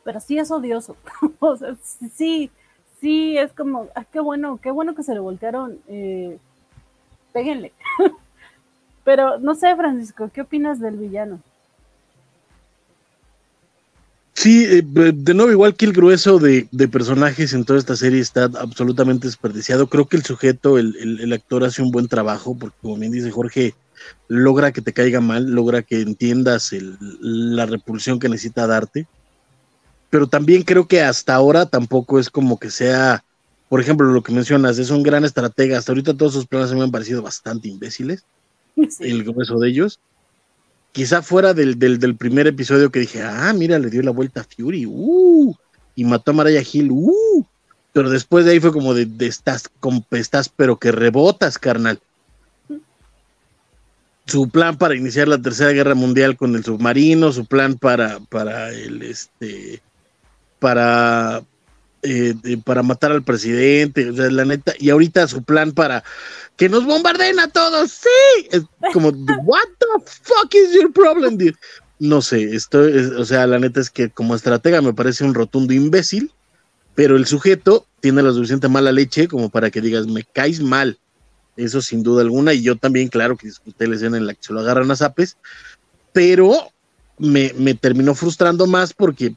pero sí es odioso. o sea, sí, sí, es como, ah, qué bueno, qué bueno que se le voltearon. Eh, péguenle. pero no sé, Francisco, ¿qué opinas del villano? Sí, eh, de nuevo, igual que el grueso de, personajes en toda esta serie está absolutamente desperdiciado. Creo que el sujeto, el, el, actor hace un buen trabajo, porque como bien dice Jorge, logra que te caiga mal, logra que entiendas la repulsión que necesita darte pero también creo que hasta ahora tampoco es como que sea, por ejemplo, lo que mencionas, es un gran estratega. Hasta ahorita todos sus planes me han parecido bastante imbéciles, el grueso de ellos. Quizá fuera del, del, primer episodio que dije, ah, mira, le dio la vuelta a Fury, uh, y mató a Mariah Hill, uh, pero después de ahí fue como de, de estás, estás, pero que rebotas, carnal su plan para iniciar la tercera guerra mundial con el submarino, su plan para, para el este para eh, para matar al presidente, o sea, la neta, y ahorita su plan para que nos bombardeen a todos, sí, es como what the fuck is your problem, dude? No sé, esto o sea, la neta es que como estratega me parece un rotundo imbécil, pero el sujeto tiene la suficiente mala leche como para que digas, me caes mal eso sin duda alguna, y yo también, claro, que disfruté la escena en la que se lo agarran a zapes, pero me, terminó frustrando más porque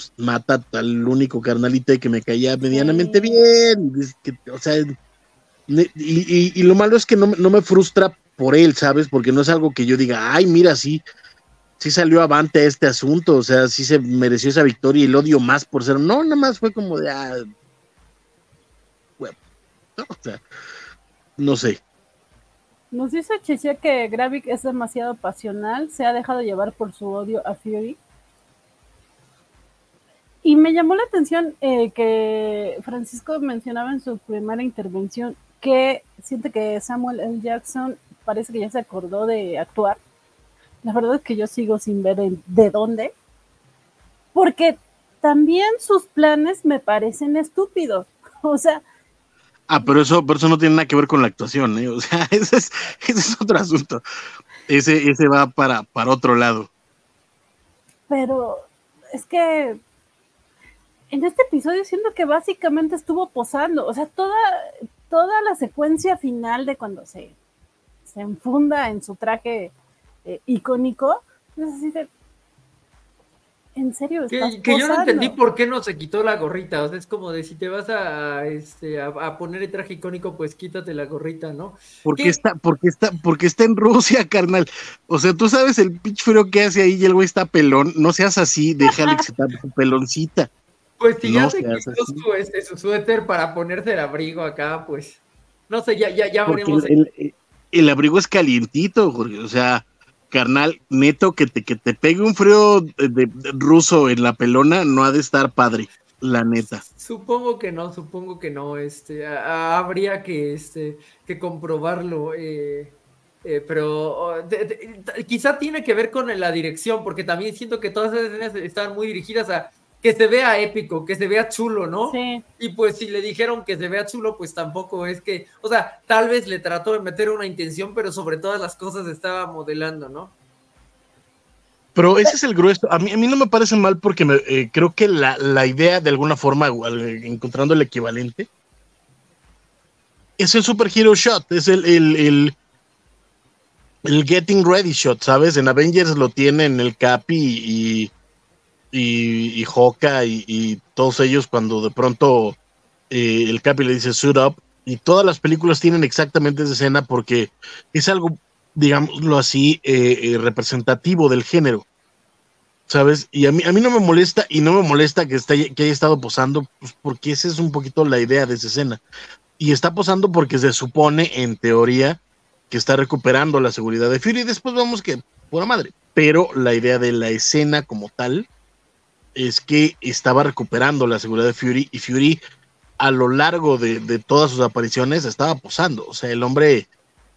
pues, mata al único carnalito que me caía medianamente bien, o sea, y, lo malo es que no, me frustra por él, ¿sabes? Porque no es algo que yo diga, ay, mira, sí, sí salió avante este asunto, o sea, sí se mereció esa victoria y el odio más por ser, no, nada más fue como de, ah, bueno, o sea, no sé. Nos dice Chichia que Gravik es demasiado pasional, se ha dejado llevar por su odio a Fury. Y me llamó la atención eh, que Francisco mencionaba en su primera intervención que siente que Samuel L. Jackson parece que ya se acordó de actuar. La verdad es que yo sigo sin ver de dónde. Porque también sus planes me parecen estúpidos. O sea, Ah, pero eso, pero eso no tiene nada que ver con la actuación, ¿eh? O sea, ese es, ese es otro asunto. Ese, ese va para, para otro lado. Pero es que en este episodio siento que básicamente estuvo posando. O sea, toda, toda la secuencia final de cuando se, se enfunda en su traje eh, icónico, es así de, ¿En serio? Que, yo no entendí por qué no se quitó la gorrita. O sea, es como de si te vas a, este, a, poner el traje icónico, pues quítate la gorrita, ¿no? Porque está, porque está, porque está en Rusia, carnal. O sea, tú sabes el pitch frío que hace ahí y el güey está pelón. No seas así, déjale que se tape su peloncita. Pues si ya se quitó su, este, su suéter para ponerse el abrigo acá, pues. No sé, ya, ya, ya veremos. El, el, abrigo es calientito, Jorge. O sea, carnal, neto, que te, que te pegue un frío de, ruso en la pelona, no ha de estar padre, la neta. Supongo que no, supongo que no, este, habría que, este, que comprobarlo, eh, eh, pero oh, quizá tiene que ver con la dirección, porque también siento que todas esas escenas están muy dirigidas a que se vea épico, que se vea chulo, ¿no? Sí. Y pues si le dijeron que se vea chulo, pues tampoco es que, o sea, tal vez le trató de meter una intención, pero sobre todas las cosas estaba modelando, ¿no? Pero ese es el grueso. A mí, a mí no me parece mal porque me, eh, creo que la, la, idea, de alguna forma, encontrando el equivalente, es el Super Hero Shot, es el, el, el, el Getting Ready Shot, ¿sabes? En Avengers lo tiene en el Capi y y, y Hoka y, todos ellos cuando de pronto eh, el Capi le dice suit up y todas las películas tienen exactamente esa escena porque es algo, digámoslo así, eh, eh, representativo del género. ¿Sabes? Y a mí, a mí no me molesta y no me molesta que, esté, que haya estado posando, pues porque esa es un poquito la idea de esa escena. Y está posando porque se supone, en teoría, que está recuperando la seguridad de Fury y después vemos que, pura madre. Pero la idea de la escena como tal, es que estaba recuperando la seguridad de Fury y Fury a lo largo de, todas sus apariciones estaba posando. O sea, el hombre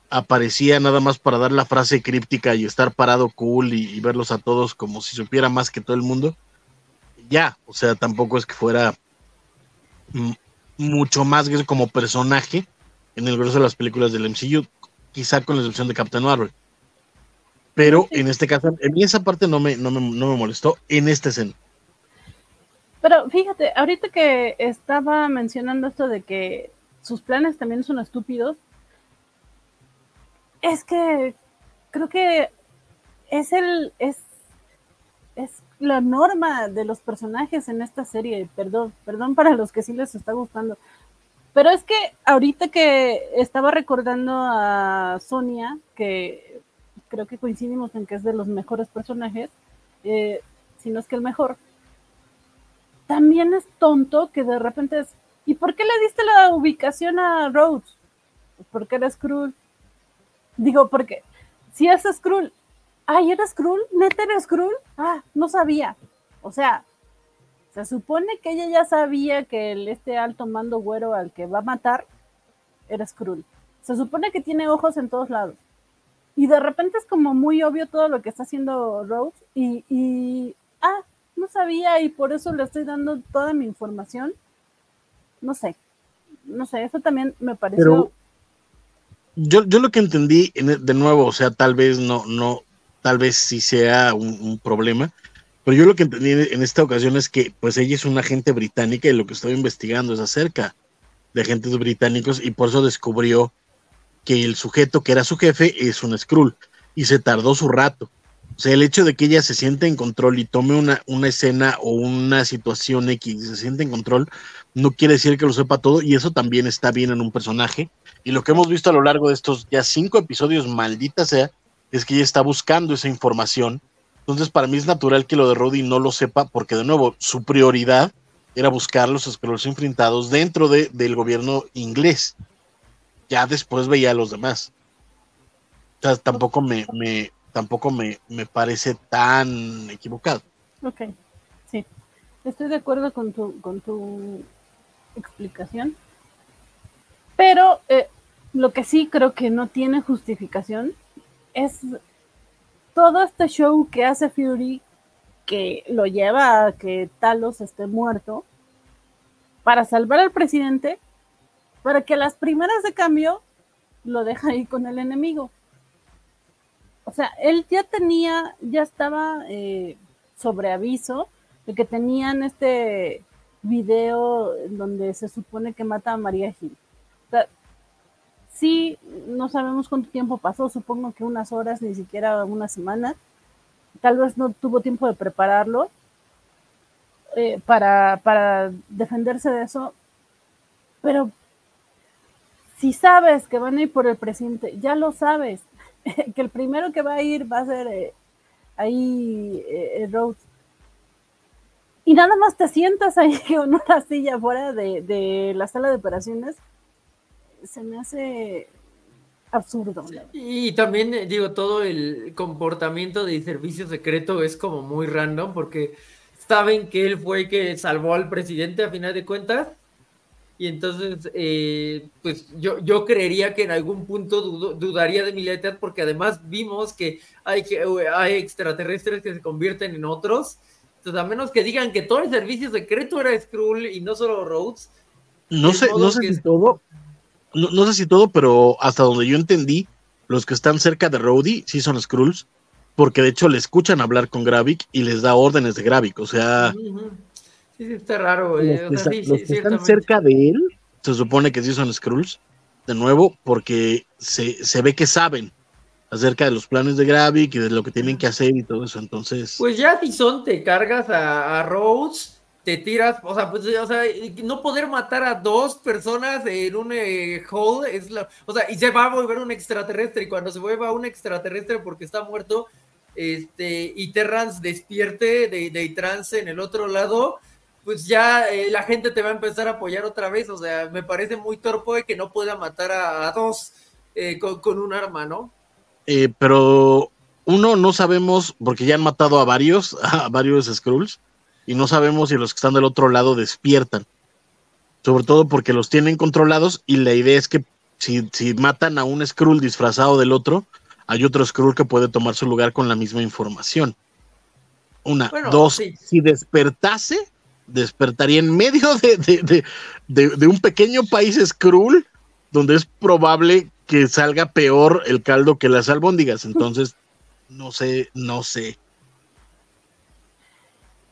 aparecía nada más para dar la frase críptica y estar parado cool y, verlos a todos como si supiera más que todo el mundo. Ya, o sea, tampoco es que fuera mucho más como personaje en el grueso de las películas del MCU, quizá con la excepción de Captain Marvel. Pero en este caso, en esa parte no me, no me, no me molestó en esta escena. Pero fíjate, ahorita que estaba mencionando esto de que sus planes también son estúpidos, es que creo que es el es, es la norma de los personajes en esta serie. Perdón, perdón para los que sí les está gustando. Pero es que ahorita que estaba recordando a Sonia, que creo que coincidimos en que es de los mejores personajes, eh, si no es que el mejor, también es tonto que de repente es, ¿y por qué le diste la ubicación a Rhodes? Pues porque era Skrull. Digo, porque si es Skrull, ay, ¿eres Skrull? ¿Neta eres Skrull? Ah, no sabía. O sea, se supone que ella ya sabía que el, este alto mando güero al que va a matar era Skrull. Se supone que tiene ojos en todos lados. Y de repente es como muy obvio todo lo que está haciendo Rhodes y, y ah, no sabía y por eso le estoy dando toda mi información. No sé, no sé, eso también me pareció... yo, yo lo que entendí, e, de nuevo, o sea, tal vez no, no, tal vez sí sea un, problema, pero yo lo que entendí en esta ocasión es que pues ella es una agente británica y lo que estoy investigando es acerca de agentes británicos y por eso descubrió que el sujeto que era su jefe es un Skrull y se tardó su rato. O sea, el hecho de que ella se siente en control y tome una, una escena o una situación X se siente en control, no quiere decir que lo sepa todo y eso también está bien en un personaje. Y lo que hemos visto a lo largo de estos ya cinco episodios, maldita sea, es que ella está buscando esa información. Entonces, para mí es natural que lo de Roddy no lo sepa, porque de nuevo, su prioridad era buscar los Skrulls enfrentados dentro de, del gobierno inglés. Ya después veía a los demás. O sea, tampoco me, me, tampoco me, me parece tan equivocado. Ok, sí. Estoy de acuerdo con tu, con tu explicación. Pero eh, lo que sí creo que no tiene justificación es todo este show que hace Fury que lo lleva a que Talos esté muerto para salvar al presidente, para que las primeras de cambio lo deja ahí con el enemigo o sea, él ya tenía, ya estaba eh, sobre aviso de que tenían este video donde se supone que mata a María Gil. O sea, sí, no sabemos cuánto tiempo pasó, supongo que unas horas, ni siquiera una semana. Tal vez no tuvo tiempo de prepararlo eh, para, para defenderse de eso, pero si sabes que van a ir por el presidente, ya lo sabes, que el primero que va a ir va a ser eh, ahí eh, Rhodes. Y nada más te sientas ahí con una silla fuera de, la sala de operaciones. Se me hace absurdo. Y también, eh, digo, todo el comportamiento de servicio secreto es como muy random porque saben que él fue el que salvó al presidente a final de cuentas y entonces, eh, pues yo, yo creería que en algún punto dudaría de mi lealtad, porque además vimos que hay, que hay extraterrestres que se convierten en otros. Entonces, a menos que digan que todo el servicio secreto era Skrull y no solo Rhodes. No sé, no sé si todo, no, sé si todo, pero hasta donde yo entendí, los que están cerca de Rhodey sí son Skrulls, porque de hecho le escuchan hablar con Gravik y les da órdenes de Gravik, o sea. Sí, sí, está raro. Los, que, están cerca de él, se supone que sí son Skrulls, de nuevo, porque se, se ve que saben acerca de los planes de Gravik y de lo que tienen que hacer y todo eso, entonces... Pues ya si son, te cargas a, a Rhodes, te tiras, o sea, pues, o sea, no poder matar a dos personas en un eh, hall es la, o sea, y se va a volver un extraterrestre y cuando se vuelva un extraterrestre porque está muerto, este, y Terrance despierte de, de trance en el otro lado, pues ya eh, la gente te va a empezar a apoyar otra vez. O sea, me parece muy torpe que no pueda matar a, dos eh, con, un arma, ¿no? Eh, pero uno, no sabemos, porque ya han matado a varios, a varios Skrulls, y no sabemos si los que están del otro lado despiertan. Sobre todo porque los tienen controlados y la idea es que si, si matan a un Skrull disfrazado del otro, hay otro Skrull que puede tomar su lugar con la misma información. Una, dos, si despertase, despertaría en medio de, un pequeño país Skrull, donde es probable que salga peor el caldo que las albóndigas. Entonces, no sé, no sé.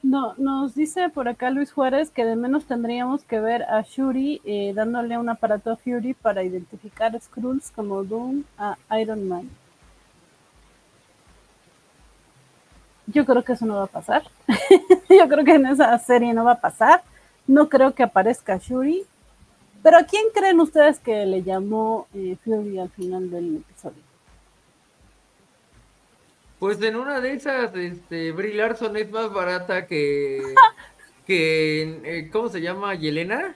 No, nos dice por acá Luis Juárez que de menos tendríamos que ver a Shuri eh, dándole un aparato a Fury para identificar Skrulls como Doom a Iron Man. Yo creo que eso no va a pasar. Yo creo que en esa serie no va a pasar. No creo que aparezca Shuri. Pero ¿a quién creen ustedes que le llamó eh, Fury al final del episodio? Pues en una de esas, este, Brie Larson es más barata que, que, eh, ¿cómo se llama? ¿Yelena?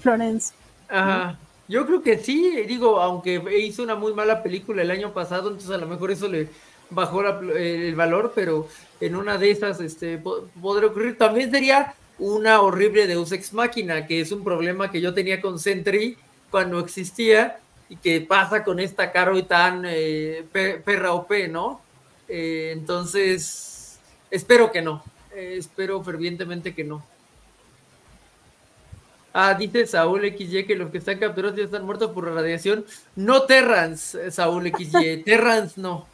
Florence. Ajá. Yo creo que sí, digo, aunque hizo una muy mala película el año pasado, entonces a lo mejor eso le bajó el valor, pero en una de esas este, podría ocurrir. También sería una horrible Deus Ex Máquina, que es un problema que yo tenía con Sentry cuando existía y que pasa con esta Caro y tan eh, perra OP, ¿no? Eh, entonces, espero que no, eh, espero fervientemente que no. Ah, dice Saúl XY que los que están capturados ya están muertos por radiación. No Terrans, Saúl XY. Terrans no.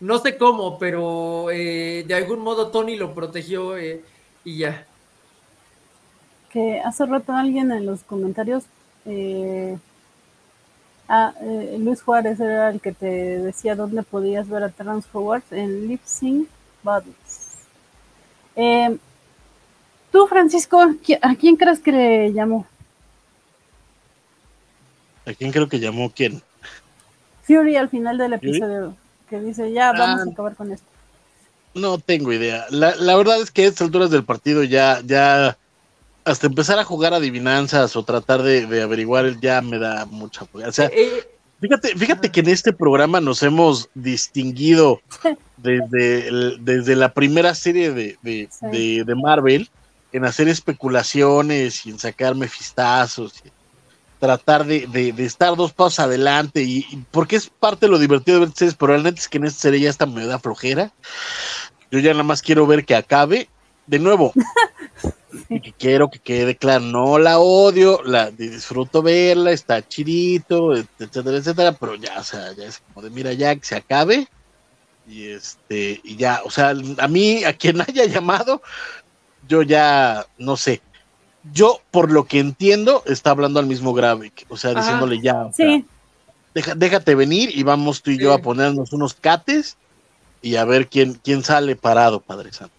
No sé cómo, pero eh, de algún modo Tony lo protegió eh, y ya. Que hace rato alguien en los comentarios. Eh, ah, Luis Juárez era el que te decía dónde podías ver a Terrans Forward en Lip Sync Bodies. Tú, Francisco, ¿a quién crees que le llamó? ¿A quién creo que llamó quién? Fury al final del episodio, que dice, ya, vamos a ah. acabar con esto. No tengo idea. La, verdad es que a estas alturas del partido ya, ya, hasta empezar a jugar adivinanzas o tratar de, averiguar ya me da mucha... O sea, eh, fíjate, fíjate que en este programa nos hemos distinguido desde, desde la primera serie de, de Marvel en hacer especulaciones y en sacar mefistazos, y tratar de, estar dos pasos adelante, y, porque es parte de lo divertido de ver series, pero neta es que en esta serie ya está me da flojera. Yo ya nada más quiero ver que acabe. De nuevo, que quiero que quede claro, no la odio, la disfruto verla, está chidito, etcétera, etcétera, pero ya, o sea, ya es como de mira ya que se acabe y este y ya, o sea, a mí a quien haya llamado yo ya no sé. Yo, por lo que entiendo, está hablando al mismo Gravik, o sea, diciéndole ya. sí. déjate venir y vamos tú y yo a ponernos unos cates y a ver quién, quién sale parado, Padre Santo.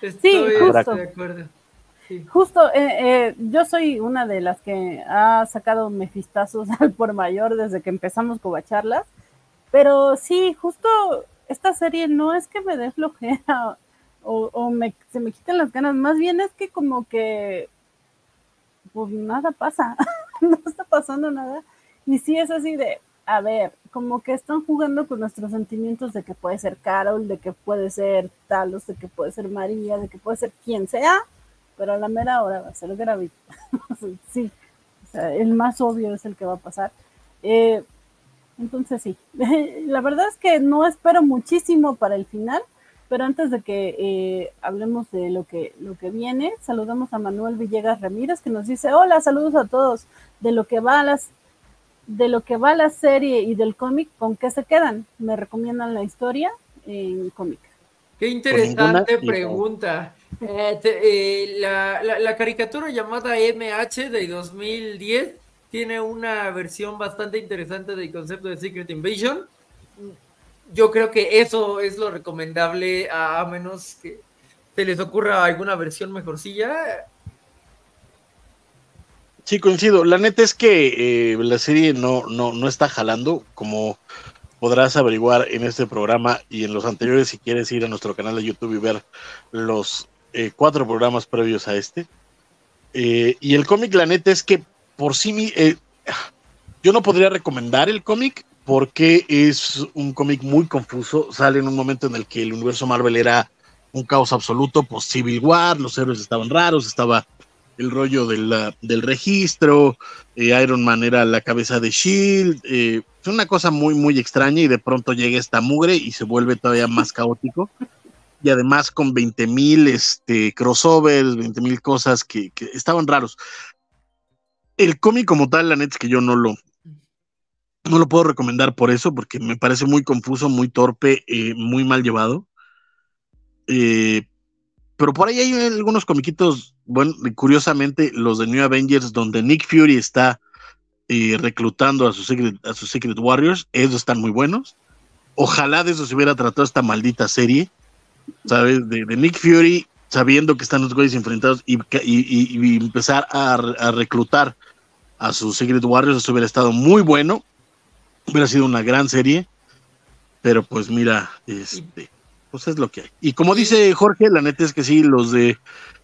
sí, justo. Justo, eh, eh, yo soy una de las que ha sacado mefistazos al por mayor desde que empezamos cobacharlas, pero sí, justo esta serie no es que me dé flojera o, me, se me quitan las ganas, más bien es que como que pues nada pasa, no está pasando nada. Y sí es así de, a ver, como que están jugando con nuestros sentimientos de que puede ser Carol, de que puede ser Talos, de que puede ser María, de que puede ser quien sea, pero a la mera hora va a ser Gravity. sí, o sea, el más obvio es el que va a pasar. Eh, entonces sí, la verdad es que no espero muchísimo para el final, pero antes de que eh, hablemos de lo que, lo que viene, saludamos a Manuel Villegas Ramírez que nos dice, hola, saludos a todos, de lo que va a las de lo que va la serie y del cómic, ¿con qué se quedan? ¿Me recomiendan la historia en cómic? Qué interesante pregunta. Eh, eh, la, la, caricatura llamada MH de 2010 tiene una versión bastante interesante del concepto de Secret Invasion yo creo que eso es lo recomendable, a, menos que se les ocurra alguna versión mejorcilla. Sí, coincido. La neta es que eh, la serie no, no, no está jalando, como podrás averiguar en este programa y en los anteriores si quieres ir a nuestro canal de YouTube y ver los eh, cuatro programas previos a este. Eh, y el cómic, la neta es que por sí, yo no podría recomendar el cómic porque es un cómic muy confuso. Sale en un momento en el que el universo Marvel era un caos absoluto, pues Civil War, los héroes estaban raros, estaba el rollo del registro, eh, Iron Man era la cabeza de Shield, eh, es una cosa muy, muy extraña y de pronto llega esta mugre y se vuelve todavía más caótico. Y además con 20 mil este, crossovers, 20 mil cosas que, estaban raros. El cómic como tal, la neta es que yo no lo, no lo puedo recomendar por eso, porque me parece muy confuso, muy torpe, eh, muy mal llevado. Eh, pero por ahí hay algunos comiquitos, bueno, curiosamente los de New Avengers, donde Nick Fury está eh, reclutando a sus, Secret, Warriors, esos están muy buenos. Ojalá de eso se hubiera tratado esta maldita serie, ¿sabes? De, Nick Fury sabiendo que están los güeyes enfrentados y, empezar a, a, reclutar a sus Secret Warriors, eso hubiera estado muy bueno Hubiera sido una gran serie, pero pues mira, este, pues es lo que hay. Y como dice Jorge, la neta es que sí, los de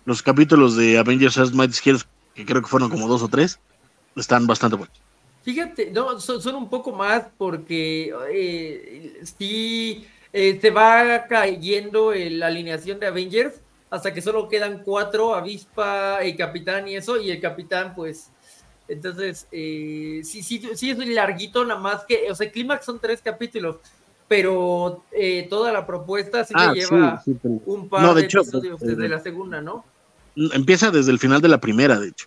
los capítulos de Avengers As Mighty Skills, que creo que fueron como dos o tres, están bastante buenos. Fíjate, no, son, un poco más porque eh, sí eh, se va cayendo la alineación de Avengers hasta que solo quedan cuatro, Avispa, el Capitán y eso, y el Capitán pues entonces, eh, sí, sí, sí es larguito, nada más que, o sea, el clímax son tres capítulos, pero eh, toda la propuesta sí ah, lleva un par de, episodios desde la segunda, ¿no? Empieza desde el final de la primera, de hecho.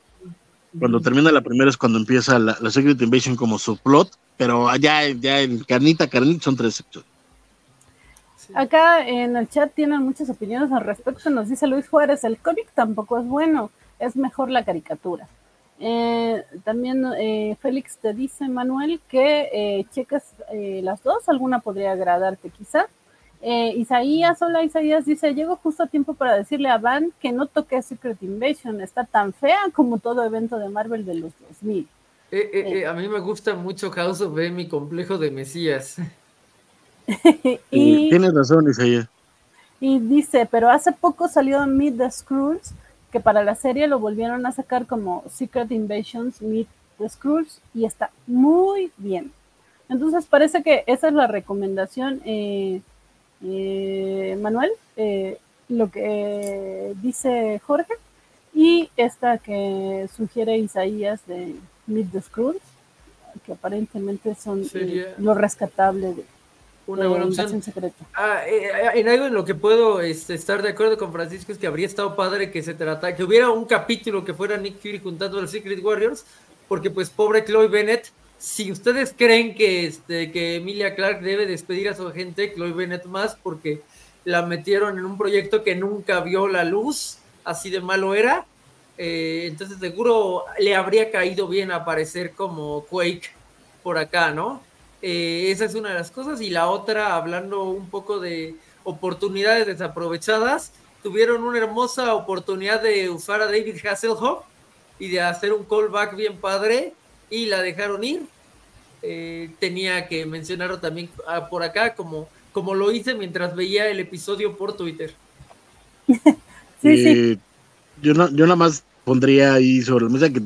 Cuando termina la primera es cuando empieza la, Secret Invasion como su plot, pero allá ya en carnita, carnita son tres episodios. Acá en el chat tienen muchas opiniones al respecto. Nos dice Luis Juárez, el cómic tampoco es bueno, es mejor la caricatura. Eh, también eh, Félix te dice, Manuel, que eh, cheques eh, las dos, alguna podría agradarte quizá. Isaías, hola Isaías, dice, llego justo a tiempo para decirle a Van que no toque Secret Invasion, está tan fea como todo evento de Marvel de los 2000. a mí me gusta mucho House of M, mi complejo de Mesías. y, Tienes razón, Isaías. Y dice, pero hace poco salió Meet the Scrolls que para la serie lo volvieron a sacar como Secret Invasions Meet the Skrulls y está muy bien. Entonces parece que esa es la recomendación, eh, eh, Manuel, eh, lo que dice Jorge, y esta que sugiere Isaías de Meet the Skrulls, que aparentemente son lo rescatable de, una buena opción. Ah, eh, eh, en algo en lo que puedo este, estar de acuerdo con Francisco es que habría estado padre que se tratara, que hubiera un capítulo que fuera Nick Fury juntando a los Secret Warriors, porque pues pobre Chloe Bennett, si ustedes creen que, este, que Emilia Clark debe despedir a su agente, Chloe Bennett más, porque la metieron en un proyecto que nunca vio la luz, así de malo era, eh, entonces seguro le habría caído bien aparecer como Quake por acá, ¿no? Eh, esa es una de las cosas. Y la otra, hablando un poco de oportunidades desaprovechadas, tuvieron una hermosa oportunidad de usar a David Hasselhoff y de hacer un callback bien padre y la dejaron ir. Eh, tenía que mencionarlo también ah, por acá, como, como lo hice mientras veía el episodio por Twitter. sí, sí. Yo, no, yo nada más pondría ahí sobre la mesa que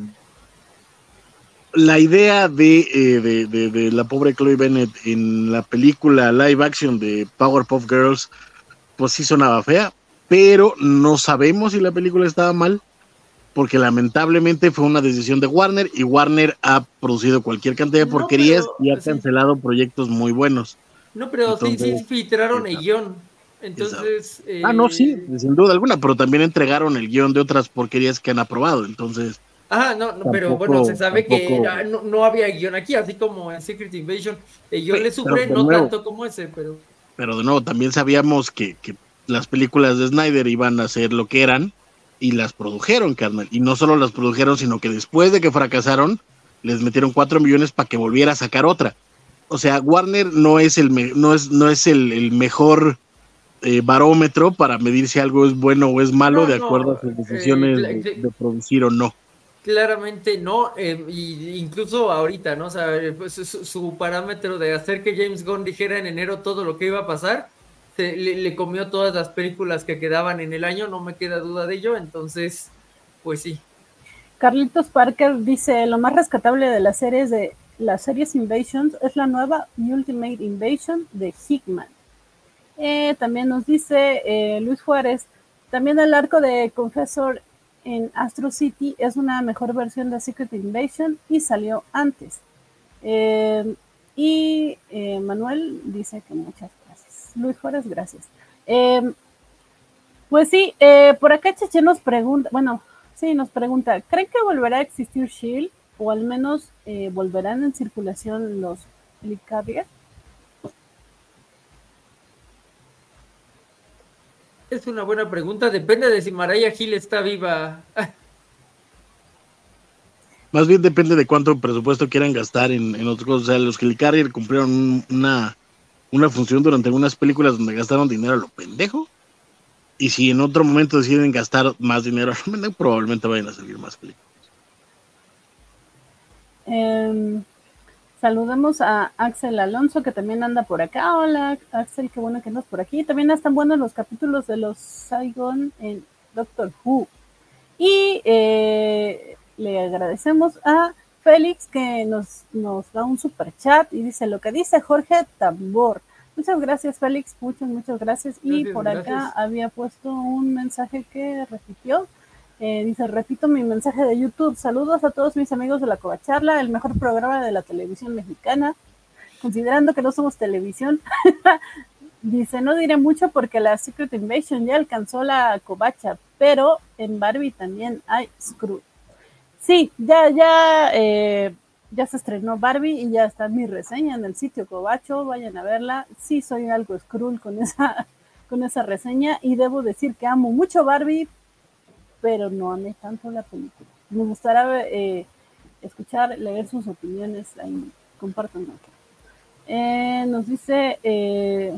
la idea eh, de, de, la pobre Chloe Bennett en la película live action de Powerpuff Girls, pues sí sonaba fea, pero no sabemos si la película estaba mal, porque lamentablemente fue una decisión de Warner y Warner ha producido cualquier cantidad de porquerías y ha cancelado proyectos muy buenos. No, pero sí, sí filtraron el guion. Entonces. Ah, no, sí, eh, sin duda alguna, pero también entregaron el guion de otras porquerías que han aprobado, entonces Ajá, no, pero bueno, se sabe que no, había guion aquí, así como en Secret Invasion. yo le sufrí no tanto como ese, pero. Pero de nuevo, también sabíamos que, las películas de Snyder iban a ser lo que eran y las produjeron, carnal. Y no solo las produjeron, sino que después de que fracasaron, les metieron cuatro millones para que volviera a sacar otra. O sea, Warner no es el, no es, no es el, mejor eh, barómetro para medir si algo es bueno o es malo de acuerdo a sus decisiones eh, de producir o no. Claramente no, eh, incluso ahorita, ¿no? O sea, pues, su, parámetro de hacer que James Gunn dijera en enero todo lo que iba a pasar, se, le, comió todas las películas que quedaban en el año, no me queda duda de ello, entonces, pues sí. Carlitos Parker dice, lo más rescatable de las series de las series Invasions es la nueva Ultimate Invasion de Hickman. Eh, también nos dice eh, Luis Juárez, también el arco de Confessor en Astro City es una mejor versión de Secret Invasion y salió antes. Eh, y eh, Manuel dice que muchas gracias. Luis Juárez, gracias. Eh, pues sí, por acá Cheche nos pregunta, bueno, sí, nos pregunta, ¿creen que volverá a existir Shield? O al menos volverán en circulación los Helicarrier? Es una buena pregunta. Depende de si Maraya Gil está viva. Más bien depende de cuánto presupuesto quieran gastar en, en otras cosas. O sea, los Helicarrier cumplieron una, una función durante algunas películas donde gastaron dinero a lo pendejo. Y si en otro momento deciden gastar más dinero a lo pendejo, probablemente vayan a salir más películas. Em, Saludamos a Axel Alonso, que también anda por acá. Hola, Axel, qué bueno que andas por aquí. También están buenos los capítulos de los Saigon en Doctor Who. Y eh, le agradecemos a Félix que nos, nos da un super chat y dice lo que dice Jorge Tambor. Muchas gracias, Félix. Muchas, muchas gracias. Y por acá había puesto un mensaje que repitió. Eh, dice, repito mi mensaje de YouTube. Saludos a todos mis amigos de la Covacharla, el mejor programa de la televisión mexicana. Considerando que no somos televisión, dice, no diré mucho porque la Secret Invasion ya alcanzó la covacha, pero en Barbie también hay Screw. Sí, ya, ya, eh, ya se estrenó Barbie y ya está mi reseña en el sitio Covacho, vayan a verla. Sí, soy algo scroll con esa, con esa reseña y debo decir que amo mucho Barbie, pero no amé tanto la película. Me gustaría eh, escuchar, leer sus opiniones ahí, compartan eh, nos dice, eh,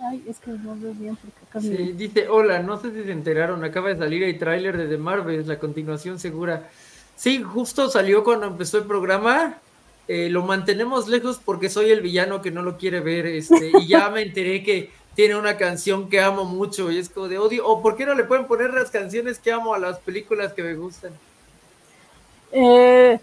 ay, es que no veo bien porque acá sí, dice, hola, no sé si se enteraron, acaba de salir el tráiler de The Marvels, la continuación segura. Sí, justo salió cuando empezó el programa. Eh, lo mantenemos lejos porque soy el villano que no lo quiere ver, este, y ya me enteré que tiene una canción que amo mucho y es como de odio. ¿O por qué no le pueden poner las canciones que amo a las películas que me gustan? Eh,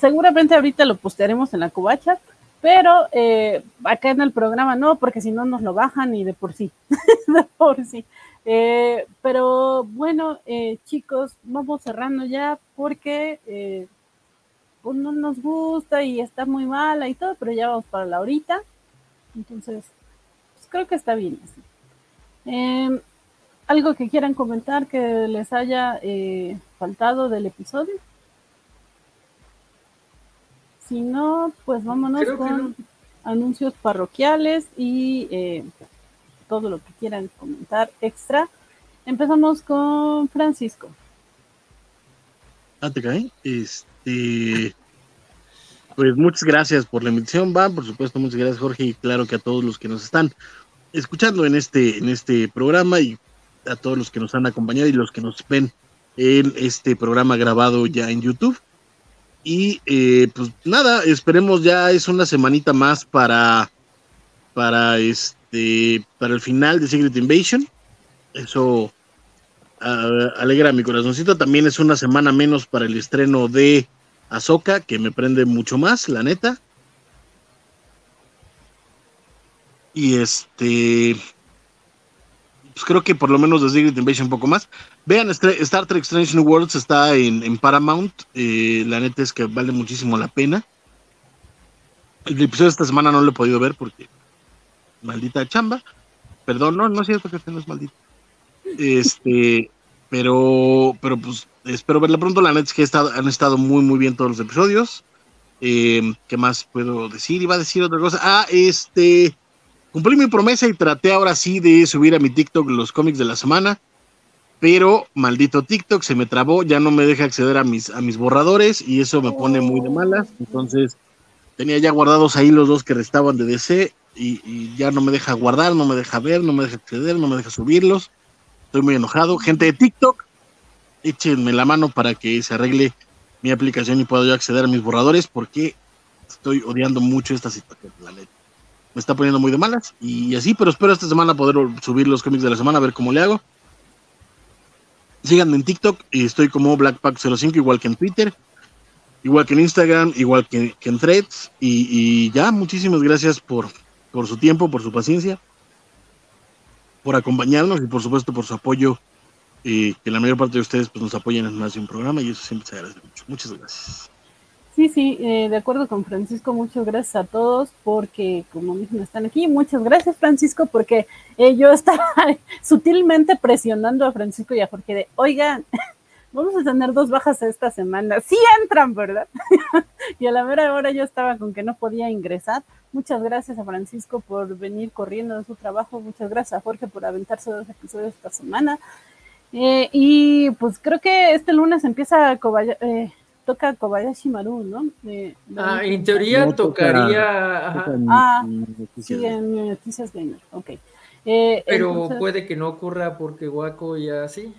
seguramente ahorita lo postearemos en la cubacha, pero eh, acá en el programa no, porque si no nos lo bajan y de por sí, de por sí. Eh, pero bueno, chicos, vamos cerrando ya porque pues no nos gusta y está muy mala y todo, pero ya vamos para la horita. Entonces, creo que está bien así. Em, ¿Algo que quieran comentar que les haya eh, faltado del episodio? Si no, pues vámonos con anuncios parroquiales y eh, todo lo que quieran comentar extra. Empezamos con Francisco. Ah, te cae. Este. Pues muchas gracias por la invitación, Van. Por supuesto, muchas gracias, Jorge. Y claro que a todos los que nos están escuchando en este, en este programa y a todos los que nos han acompañado y los que nos ven en este programa grabado ya en YouTube. Y eh, pues nada, esperemos ya es una semanita más para, para este, para el final de Secret Invasion. Eso uh, alegra mi corazoncito. También es una semana menos para el estreno de Ahsoka, que me prende mucho más, la neta. Y este. Pues creo que por lo menos de Secret Invasion un poco más. Vean, Star Trek Strange New Worlds está en, Paramount. Eh, la neta es que vale muchísimo la pena. El episodio de esta semana no lo he podido ver porque. Maldita chamba. Perdón, no, no es cierto que este no es maldito. Este. Pero, pero pues espero verla pronto. La neta es que han estado muy, muy bien todos los episodios. Eh, ¿Qué más puedo decir? Iba a decir otra cosa. Ah, este. Cumplí mi promesa y traté ahora sí de subir a mi TikTok los cómics de la semana. Pero maldito TikTok se me trabó, ya no me deja acceder a mis, a mis borradores y eso me pone muy de malas. Entonces tenía ya guardados ahí los dos que restaban de DC y, y ya no me deja guardar, no me deja ver, no me deja acceder, no me deja subirlos. Estoy muy enojado. Gente de TikTok, échenme la mano para que se arregle mi aplicación y pueda yo acceder a mis borradores porque estoy odiando mucho esta situación, la Me está poniendo muy de malas y así, pero espero esta semana poder subir los cómics de la semana, a ver cómo le hago. Síganme en TikTok, y estoy como Blackpack05, igual que en Twitter, igual que en Instagram, igual que, en Threads. Y, ya, muchísimas gracias por, por su tiempo, por su paciencia, por acompañarnos y por supuesto por su apoyo que la mayor parte de ustedes pues, nos apoyen en más de un programa y eso siempre se agradece mucho. Muchas gracias. Sí, sí, eh, de acuerdo con Francisco, muchas gracias a todos porque como mismo están aquí. Muchas gracias Francisco porque eh, yo estaba sutilmente presionando a Francisco y a Jorge de, oigan, vamos a tener dos bajas esta semana. Sí entran, ¿verdad? y a la vera hora yo estaba con que no podía ingresar. Muchas gracias a Francisco por venir corriendo en su trabajo. Muchas gracias a Jorge por aventarse dos episodios esta semana. Eh, y pues creo que este lunes empieza eh, toca Kobayashi Maru, ¿no? ah, en teoría tocaría. ah, sí, en Noticias Gamer, ok. Eh, Pero puede que no ocurra porque Waco ya sí.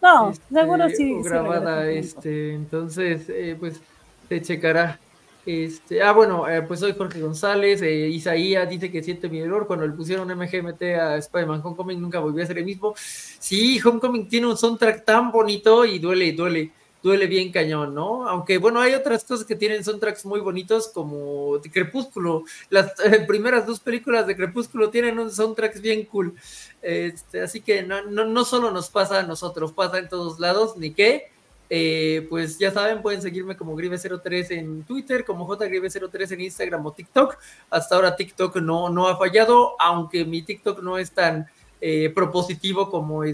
No, este, seguro sí. grabada, este, entonces, pues se checará. Este, ah, bueno, eh, pues soy Jorge González. Eh, Isaías dice que siente mi error. Cuando le pusieron MGMT a Spider-Man Homecoming, nunca volvió a ser el mismo. Sí, Homecoming tiene un soundtrack tan bonito y duele, duele, duele bien cañón, ¿no? Aunque bueno, hay otras cosas que tienen soundtracks muy bonitos, como Crepúsculo. Las eh, primeras dos películas de Crepúsculo tienen un soundtrack bien cool. Este, así que no, no solo nos pasa a nosotros, pasa en todos lados, ni qué. Eh, pues ya saben, pueden seguirme como Grive03 en Twitter, como JGrive03 en Instagram o TikTok. Hasta ahora TikTok no, no ha fallado, aunque mi TikTok no es tan eh, propositivo como el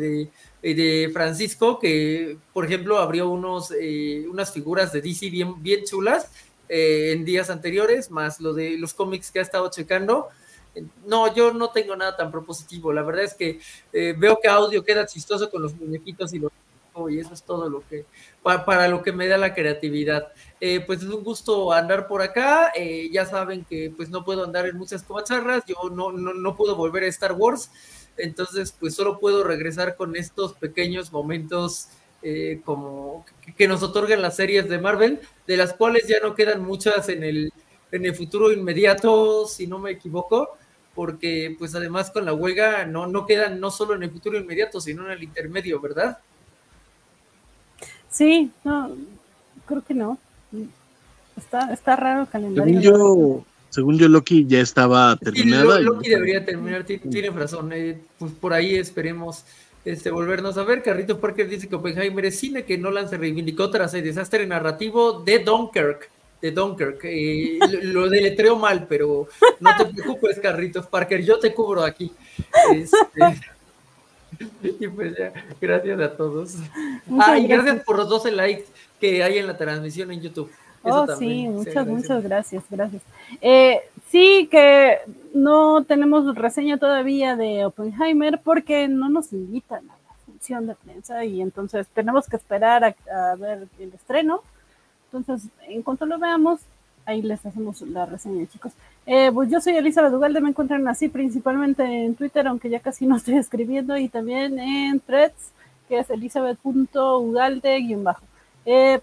de, de, Francisco, que por ejemplo abrió unos, eh, unas figuras de DC bien, bien chulas en días anteriores, más lo de los cómics que ha estado checando. No, yo no tengo nada tan propositivo. La verdad es que veo que audio queda chistoso con los muñequitos y los y eso es todo lo que, para, lo que me da la creatividad. Eh, pues es un gusto andar por acá, eh, ya saben que pues no puedo andar en muchas covacharras, yo no, no, no puedo volver a Star Wars, entonces pues solo puedo regresar con estos pequeños momentos eh, como que, nos otorgan las series de Marvel, de las cuales ya no quedan muchas en el, en el futuro inmediato, si no me equivoco, porque pues además con la huelga no, no quedan no solo en el futuro inmediato, sino en el intermedio, ¿verdad? Sí, no, creo que no. Está, está raro el calendario. Según yo, según yo, Loki ya estaba terminada. Sí, Loki debería terminar, tiene razón. Eh, pues por ahí esperemos este, volvernos a ver. Carrito Parker dice que Oppenheimer es cine que Nolan se reivindicó tras el desastre narrativo de Dunkirk. De Dunkirk. Eh, lo, deletreo mal, pero no te preocupes, Carritos Parker, yo te cubro aquí. Este, y pues ya, gracias a todos. ah, y gracias. por los 12 likes que hay en la transmisión en YouTube. oh, sí, muchas, muchas gracias, gracias. Eh, sí, que no tenemos reseña todavía de Oppenheimer porque no nos invitan a la función de prensa y entonces tenemos que esperar a ver el estreno. Entonces, en cuanto lo veamos, ahí les hacemos la reseña, chicos. Eh, pues yo soy Elizabeth Ugalde, me encuentran así principalmente en Twitter, aunque ya casi no estoy escribiendo, y también en Threads, que es elizabeth.ugalde-bajo. Eh,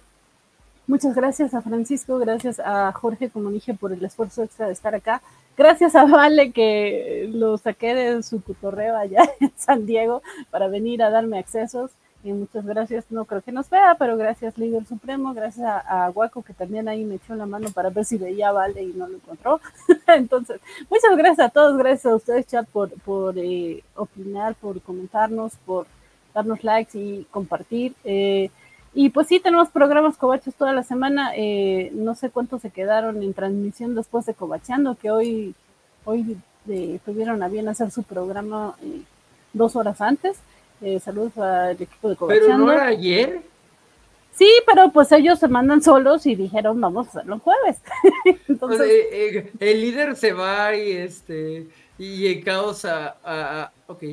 muchas gracias a Francisco, gracias a Jorge, como dije, por el esfuerzo extra de estar acá. Gracias a Vale que lo saqué de su cotorreo allá en San Diego para venir a darme accesos muchas gracias, no creo que nos vea, pero gracias líder supremo, gracias a, a Guaco que también ahí me echó la mano para ver si veía Vale y no lo encontró. Entonces, muchas gracias a todos, gracias a ustedes chat por, por eh, opinar, por comentarnos, por darnos likes y compartir. Eh, y pues sí, tenemos programas cobachos toda la semana. Eh, no sé cuántos se quedaron en transmisión después de Cobacheando, que hoy, hoy tuvieron a bien hacer su programa dos horas antes. Eh, saludos al equipo de Covacheando. ¿Pero no era ayer? Sí, pero pues ellos se mandan solos y dijeron vamos a hacerlo el jueves. Entonces... Eh, eh, el líder se va y este y en caos a, ok.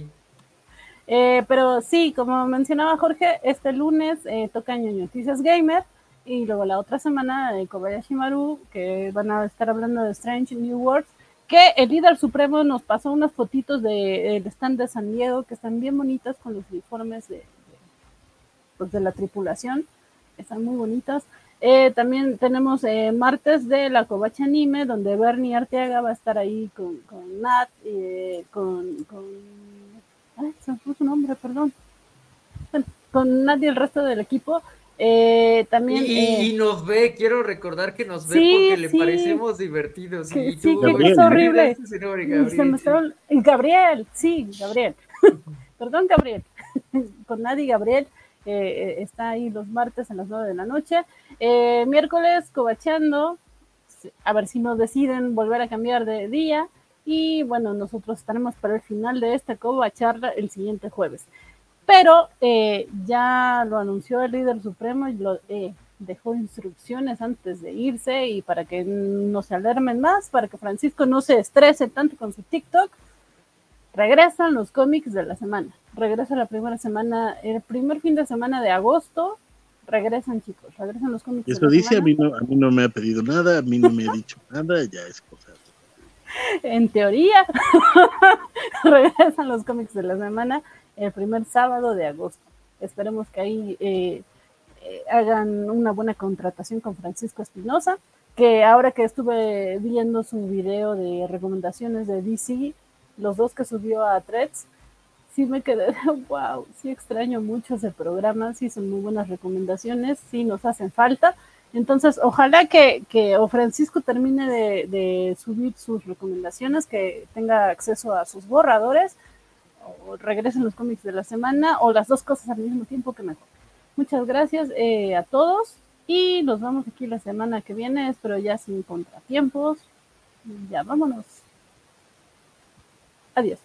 pero sí, como mencionaba Jorge, este lunes toca Noticias Gamer y luego la otra semana de Kobayashi Maru, que van a estar hablando de Strange New Worlds que el líder supremo nos pasó unas fotitos del stand de San Diego que están bien bonitas con los uniformes de, pues, de la tripulación, están muy bonitas. Eh, también tenemos eh, martes de la Covacha Anime, donde Bernie Arteaga va a estar ahí con, con Nat, eh, con, con... Ay, se me puso su nombre, perdón. Con Nat y el resto del equipo eh, también, y, eh, nos ve, quiero recordar que nos ve porque le parecemos divertidos. sí, que es horrible. Gabriel, sí, Gabriel. Perdón, Gabriel. Con nadie, Gabriel. Eh, está ahí los martes a las 9 de la noche. miércoles, cobacheando. A ver si nos deciden volver a cambiar de día. Y bueno, nosotros estaremos para el final de esta coba charla el siguiente jueves. Pero eh, ya lo anunció el líder supremo y lo eh, dejó instrucciones antes de irse y para que no se alarmen más, para que Francisco no se estrese tanto con su TikTok. Regresan los cómics de la semana. Regresa la primera semana, el primer fin de semana de agosto. Regresan, chicos, regresan los cómics. Eso dice, a mí, no, a mí no me ha pedido nada, a mí no me ha dicho nada, ya es cosa. En teoría, regresan los cómics de la semana el primer sábado de agosto. Esperemos que ahí eh, eh, hagan una buena contratación con Francisco Espinosa que ahora que estuve viendo su video de recomendaciones de DC, los dos que subió a Threads, sí me quedé, wow, sí extraño mucho ese programa, sí son muy buenas recomendaciones, sí nos hacen falta. Entonces, ojalá que, que o Francisco termine de, de, subir sus recomendaciones, que tenga acceso a sus borradores, o regresen los cómics de la semana, o las dos cosas al mismo tiempo que mejor. Muchas gracias eh, a todos y nos vemos aquí la semana que viene, espero ya sin contratiempos. Ya vámonos. Adiós.